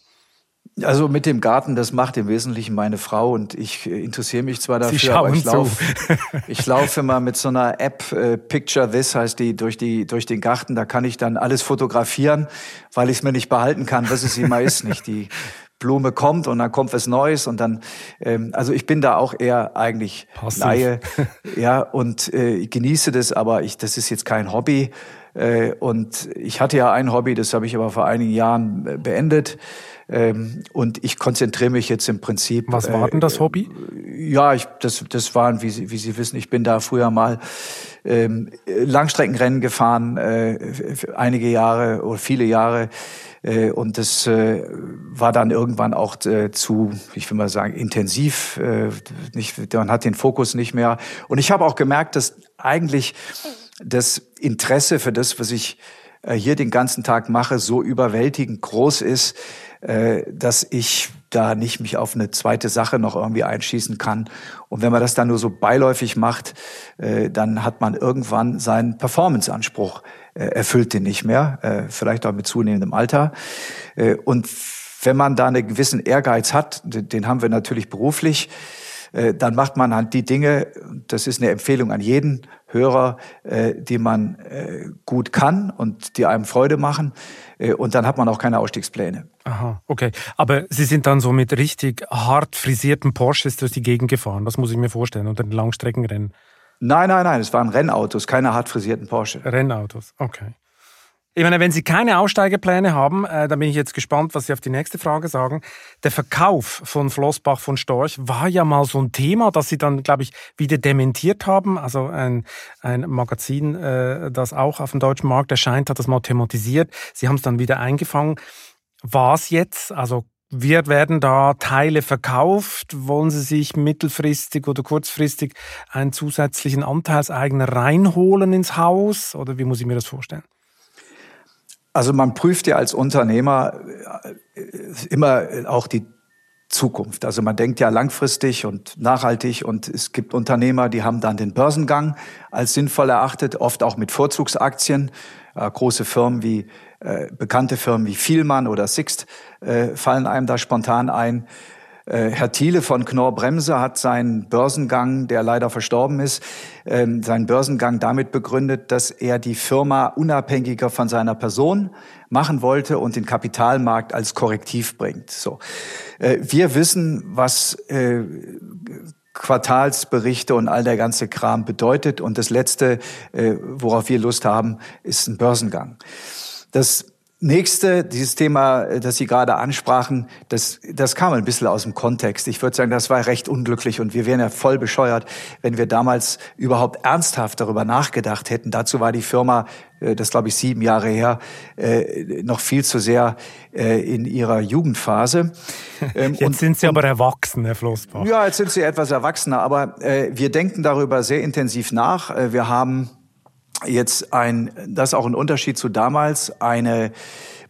Also mit dem Garten, das macht im Wesentlichen meine Frau und ich äh, interessiere mich zwar dafür, aber ich laufe *laughs* ich laufe immer mit so einer App, äh, Picture This heißt die, durch, die, durch den Garten, da kann ich dann alles fotografieren, weil ich es mir nicht behalten kann, was es immer ist. Nicht die Blume kommt und dann kommt was Neues und dann, ähm, also ich bin da auch eher eigentlich Passiv. Laie, *laughs* ja, und äh, ich genieße das, aber ich, das ist jetzt kein Hobby. Äh, und ich hatte ja ein Hobby, das habe ich aber vor einigen Jahren äh, beendet. Ähm, und ich konzentriere mich jetzt im Prinzip. Was war denn das äh, Hobby? Ja, ich, das, das waren, wie Sie, wie Sie wissen, ich bin da früher mal ähm, Langstreckenrennen gefahren, äh, einige Jahre oder viele Jahre. Äh, und das äh, war dann irgendwann auch äh, zu, ich will mal sagen, intensiv. Äh, nicht, man hat den Fokus nicht mehr. Und ich habe auch gemerkt, dass eigentlich das Interesse für das, was ich äh, hier den ganzen Tag mache, so überwältigend groß ist, äh, dass ich da nicht mich auf eine zweite Sache noch irgendwie einschießen kann. Und wenn man das dann nur so beiläufig macht, äh, dann hat man irgendwann seinen Performanceanspruch erfüllt den nicht mehr, vielleicht auch mit zunehmendem Alter. Und wenn man da einen gewissen Ehrgeiz hat, den haben wir natürlich beruflich, dann macht man halt die Dinge, das ist eine Empfehlung an jeden Hörer, äh, die man äh, gut kann und die einem Freude machen. Äh, und dann hat man auch keine Ausstiegspläne. Aha, okay. Aber Sie sind dann so mit richtig hart frisierten Porsches durch die Gegend gefahren. Das muss ich mir vorstellen, unter den Langstreckenrennen. Nein, nein, nein, es waren Rennautos, keine hart frisierten Porsche. Rennautos, okay. Ich meine, wenn Sie keine Aussteigepläne haben, äh, dann bin ich jetzt gespannt, was Sie auf die nächste Frage sagen. Der Verkauf von Flossbach von Storch war ja mal so ein Thema, das Sie dann, glaube ich, wieder dementiert haben. Also ein, ein Magazin, äh, das auch auf dem deutschen Markt erscheint, hat das mal thematisiert. Sie haben es dann wieder eingefangen. War es jetzt, also wir werden da Teile verkauft? Wollen Sie sich mittelfristig oder kurzfristig einen zusätzlichen Anteilseigner reinholen ins Haus? Oder wie muss ich mir das vorstellen? Also man prüft ja als Unternehmer äh, immer auch die Zukunft. Also man denkt ja langfristig und nachhaltig und es gibt Unternehmer, die haben dann den Börsengang als sinnvoll erachtet, oft auch mit Vorzugsaktien. Äh, große Firmen wie äh, bekannte Firmen wie Vielmann oder Sixt äh, fallen einem da spontan ein. Äh, Herr Thiele von Knorr Bremse hat seinen Börsengang, der leider verstorben ist, ähm, seinen Börsengang damit begründet, dass er die Firma unabhängiger von seiner Person machen wollte und den Kapitalmarkt als Korrektiv bringt. So. Äh, wir wissen, was äh, Quartalsberichte und all der ganze Kram bedeutet. Und das Letzte, worauf wir Lust haben, ist ein Börsengang. Das Nächste, dieses Thema, äh, das Sie gerade ansprachen, das, das kam ein bisschen aus dem Kontext. Ich würde sagen, das war recht unglücklich und wir wären ja voll bescheuert, wenn wir damals überhaupt ernsthaft darüber nachgedacht hätten. Dazu war die Firma, äh, das glaube ich sieben Jahre her, äh, noch viel zu sehr in ihrer Jugendphase. *laughs* Ähm, jetzt und, sind Sie aber erwachsen, Herr Flossbach. Ja, jetzt sind Sie etwas erwachsener, aber wir denken darüber sehr intensiv nach. Wir haben jetzt ein, das ist auch ein Unterschied zu damals, eine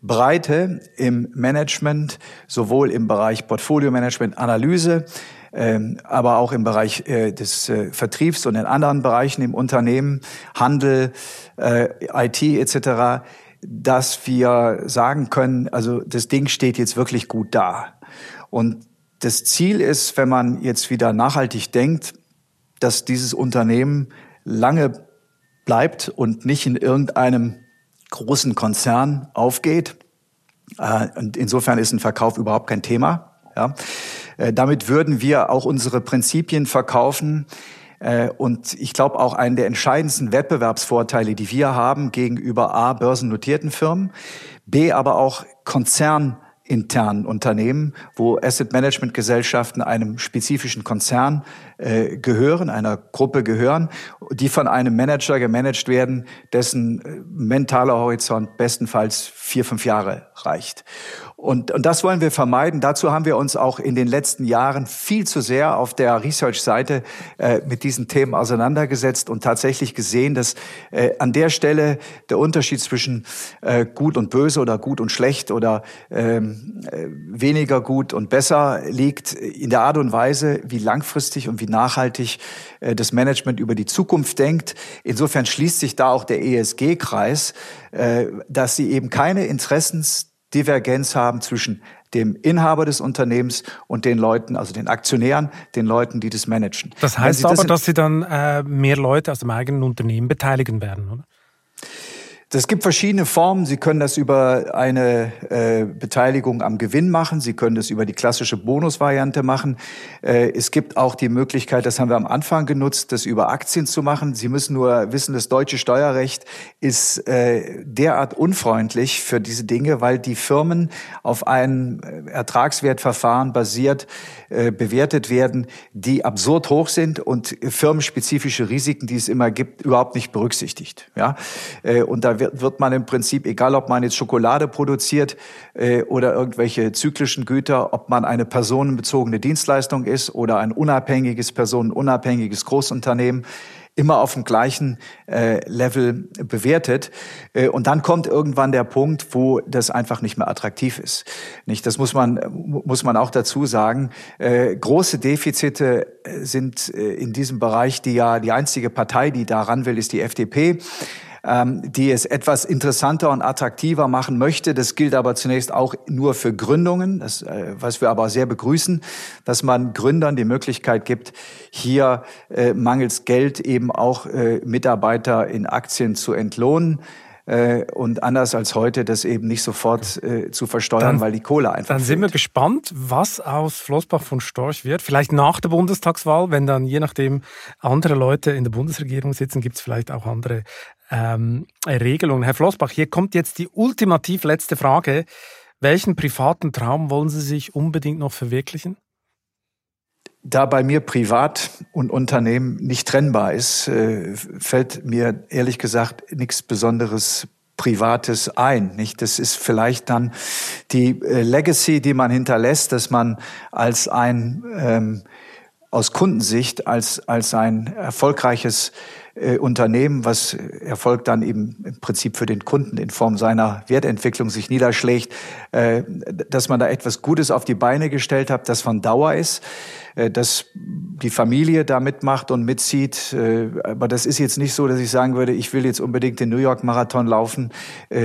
Breite im Management, sowohl im Bereich Portfolio-Management, Analyse, ähm, aber auch im Bereich äh, des äh, Vertriebs und in anderen Bereichen im Unternehmen, Handel, äh, IT etc., dass wir sagen können, also das Ding steht jetzt wirklich gut da. Und das Ziel ist, wenn man jetzt wieder nachhaltig denkt, dass dieses Unternehmen lange bleibt und nicht in irgendeinem großen Konzern aufgeht. Äh, und insofern ist ein Verkauf überhaupt kein Thema. Ja. Äh, damit würden wir auch unsere Prinzipien verkaufen. Äh, und ich glaube auch einen der entscheidendsten Wettbewerbsvorteile, die wir haben gegenüber A, börsennotierten Firmen, B, aber auch Konzern internen Unternehmen, wo Asset Management Gesellschaften einem spezifischen Konzern äh, gehören, einer Gruppe gehören, die von einem Manager gemanagt werden, dessen äh, mentaler Horizont bestenfalls vier, fünf Jahre reicht. Und, und das wollen wir vermeiden. Dazu haben wir uns auch in den letzten Jahren viel zu sehr auf der Research-Seite äh, mit diesen Themen auseinandergesetzt und tatsächlich gesehen, dass äh, an der Stelle der Unterschied zwischen äh, gut und böse oder gut und schlecht oder ähm, äh, weniger gut und besser liegt in der Art und Weise, wie langfristig und wie nachhaltig äh, das Management über die Zukunft denkt. Insofern schließt sich da auch der ESG-Kreis, äh, dass sie eben keine Interessens Divergenz haben zwischen dem Inhaber des Unternehmens und den Leuten, also den Aktionären, den Leuten, die das managen. Das heißt aber, das dass Sie dann äh, mehr Leute aus dem eigenen Unternehmen beteiligen werden, oder? Es gibt verschiedene Formen. Sie können das über eine äh, Beteiligung am Gewinn machen. Sie können das über die klassische Bonusvariante machen. Äh, es gibt auch die Möglichkeit, das haben wir am Anfang genutzt, das über Aktien zu machen. Sie müssen nur wissen, das deutsche Steuerrecht ist äh, derart unfreundlich für diese Dinge, weil die Firmen auf ein äh, Ertragswertverfahren basiert äh, bewertet werden, die absurd hoch sind und firmenspezifische Risiken, die es immer gibt, überhaupt nicht berücksichtigt. Ja, äh, und da wird, wird man im Prinzip, egal ob man jetzt Schokolade produziert äh, oder irgendwelche zyklischen Güter, ob man eine personenbezogene Dienstleistung ist oder ein unabhängiges, personenunabhängiges Großunternehmen, immer auf dem gleichen äh, Level bewertet. Äh, und dann kommt irgendwann der Punkt, wo das einfach nicht mehr attraktiv ist. Nicht? Das muss man, muss man auch dazu sagen. Äh, große Defizite äh, sind äh, in diesem Bereich, die ja die einzige Partei, die daran will, ist die FDP ähm, die es etwas interessanter und attraktiver machen möchte. Das gilt aber zunächst auch nur für Gründungen, das, äh, was wir aber sehr begrüßen, dass man Gründern die Möglichkeit gibt, hier äh, mangels Geld eben auch äh, Mitarbeiter in Aktien zu entlohnen äh, und anders als heute das eben nicht sofort äh, zu versteuern, dann, weil die Kohle einfach. Dann fehlt. sind wir gespannt, was aus Flossbach von Storch wird. Vielleicht nach der Bundestagswahl, wenn dann je nachdem andere Leute in der Bundesregierung sitzen, gibt es vielleicht auch andere ähm, Regelungen. Herr Flossbach, hier kommt jetzt die ultimativ letzte Frage. Welchen privaten Traum wollen Sie sich unbedingt noch verwirklichen? Da bei mir Privat und Unternehmen nicht trennbar ist, äh, fällt mir ehrlich gesagt nichts Besonderes Privates ein. Nicht? Das ist vielleicht dann die äh, Legacy, die man hinterlässt, dass man als ein ähm, aus Kundensicht als, als ein erfolgreiches äh, Unternehmen, was Erfolg dann eben im Prinzip für den Kunden in Form seiner Wertentwicklung sich niederschlägt, äh, dass man da etwas Gutes auf die Beine gestellt hat, das von Dauer ist, äh, dass die Familie da mitmacht und mitzieht. Aber das ist jetzt nicht so, dass ich sagen würde, ich will jetzt unbedingt den New York Marathon laufen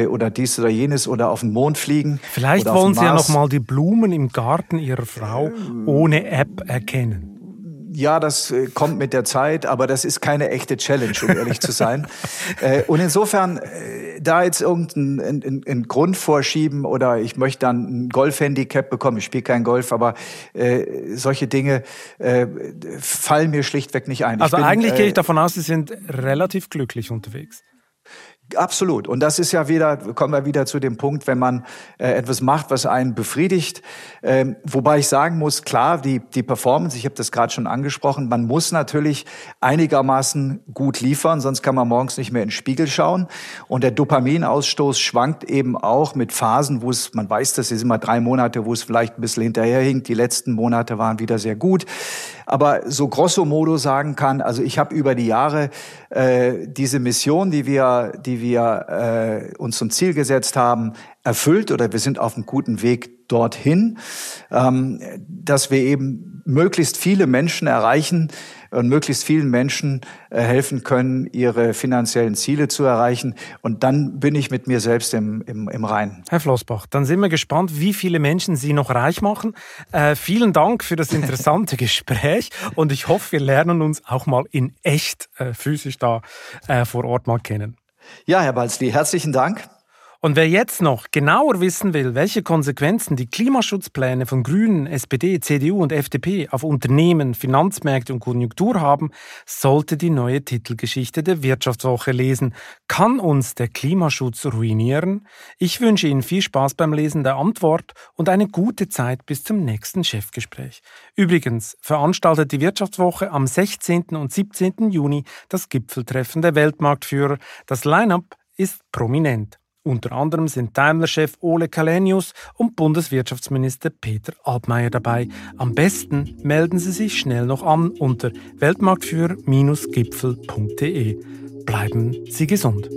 oder dies oder jenes oder auf den Mond fliegen. Vielleicht wollen Sie ja noch mal die Blumen im Garten Ihrer Frau ohne App erkennen ja, das äh, kommt mit der Zeit, aber das ist keine echte Challenge, um ehrlich zu sein. *laughs* Äh, und insofern, äh, da jetzt irgendeinen Grund vorschieben oder ich möchte dann ein Golf-Handicap bekommen, ich spiele kein Golf, aber äh, solche Dinge äh, fallen mir schlichtweg nicht ein. Also bin, eigentlich gehe ich davon aus, Sie sind relativ glücklich unterwegs. Absolut. Und das ist ja wieder, kommen wir wieder zu dem Punkt, wenn man äh, etwas macht, was einen befriedigt. Ähm, wobei ich sagen muss, klar, die, die Performance, ich habe das gerade schon angesprochen, man muss natürlich einigermaßen gut liefern, sonst kann man morgens nicht mehr in den Spiegel schauen. Und der Dopaminausstoß schwankt eben auch mit Phasen, wo es, man weiß, das ist immer drei Monate, wo es vielleicht ein bisschen hinterherhinkt. Die letzten Monate waren wieder sehr gut aber so grosso modo sagen kann, also ich habe über die Jahre äh, diese Mission, die wir, die wir äh, uns zum Ziel gesetzt haben, erfüllt oder wir sind auf einem guten Weg dorthin, ähm, dass wir eben möglichst viele Menschen erreichen, und möglichst vielen Menschen äh, helfen können, ihre finanziellen Ziele zu erreichen. Und dann bin ich mit mir selbst im, im, im Reinen. Herr Flossbach, dann sind wir gespannt, wie viele Menschen Sie noch reich machen. Äh, vielen Dank für das interessante *laughs* Gespräch und ich hoffe, wir lernen uns auch mal in echt äh, physisch da äh, vor Ort mal kennen. Ja, Herr Balzli, herzlichen Dank. Und wer jetzt noch genauer wissen will, welche Konsequenzen die Klimaschutzpläne von Grünen, SPD, CDU und FDP auf Unternehmen, Finanzmärkte und Konjunktur haben, sollte die neue Titelgeschichte der Wirtschaftswoche lesen. Kann uns der Klimaschutz ruinieren? Ich wünsche Ihnen viel Spaß beim Lesen der Antwort und eine gute Zeit bis zum nächsten Chefgespräch. Übrigens veranstaltet die Wirtschaftswoche am 16. und 17. Juni das Gipfeltreffen der Weltmarktführer. Das Line-up ist prominent. Unter anderem sind Daimler-Chef Ole Kalenius und Bundeswirtschaftsminister Peter Altmaier dabei. Am besten melden Sie sich schnell noch an unter weltmarktführer-gipfel.de. Bleiben Sie gesund.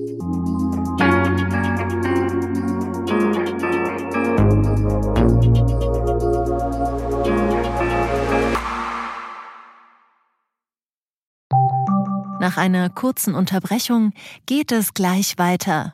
Nach einer kurzen Unterbrechung geht es gleich weiter.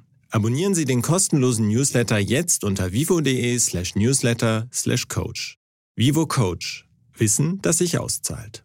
Abonnieren Sie den kostenlosen Newsletter jetzt unter vivo.de slash newsletter slash coach. Vivo Coach. Wissen, das sich auszahlt.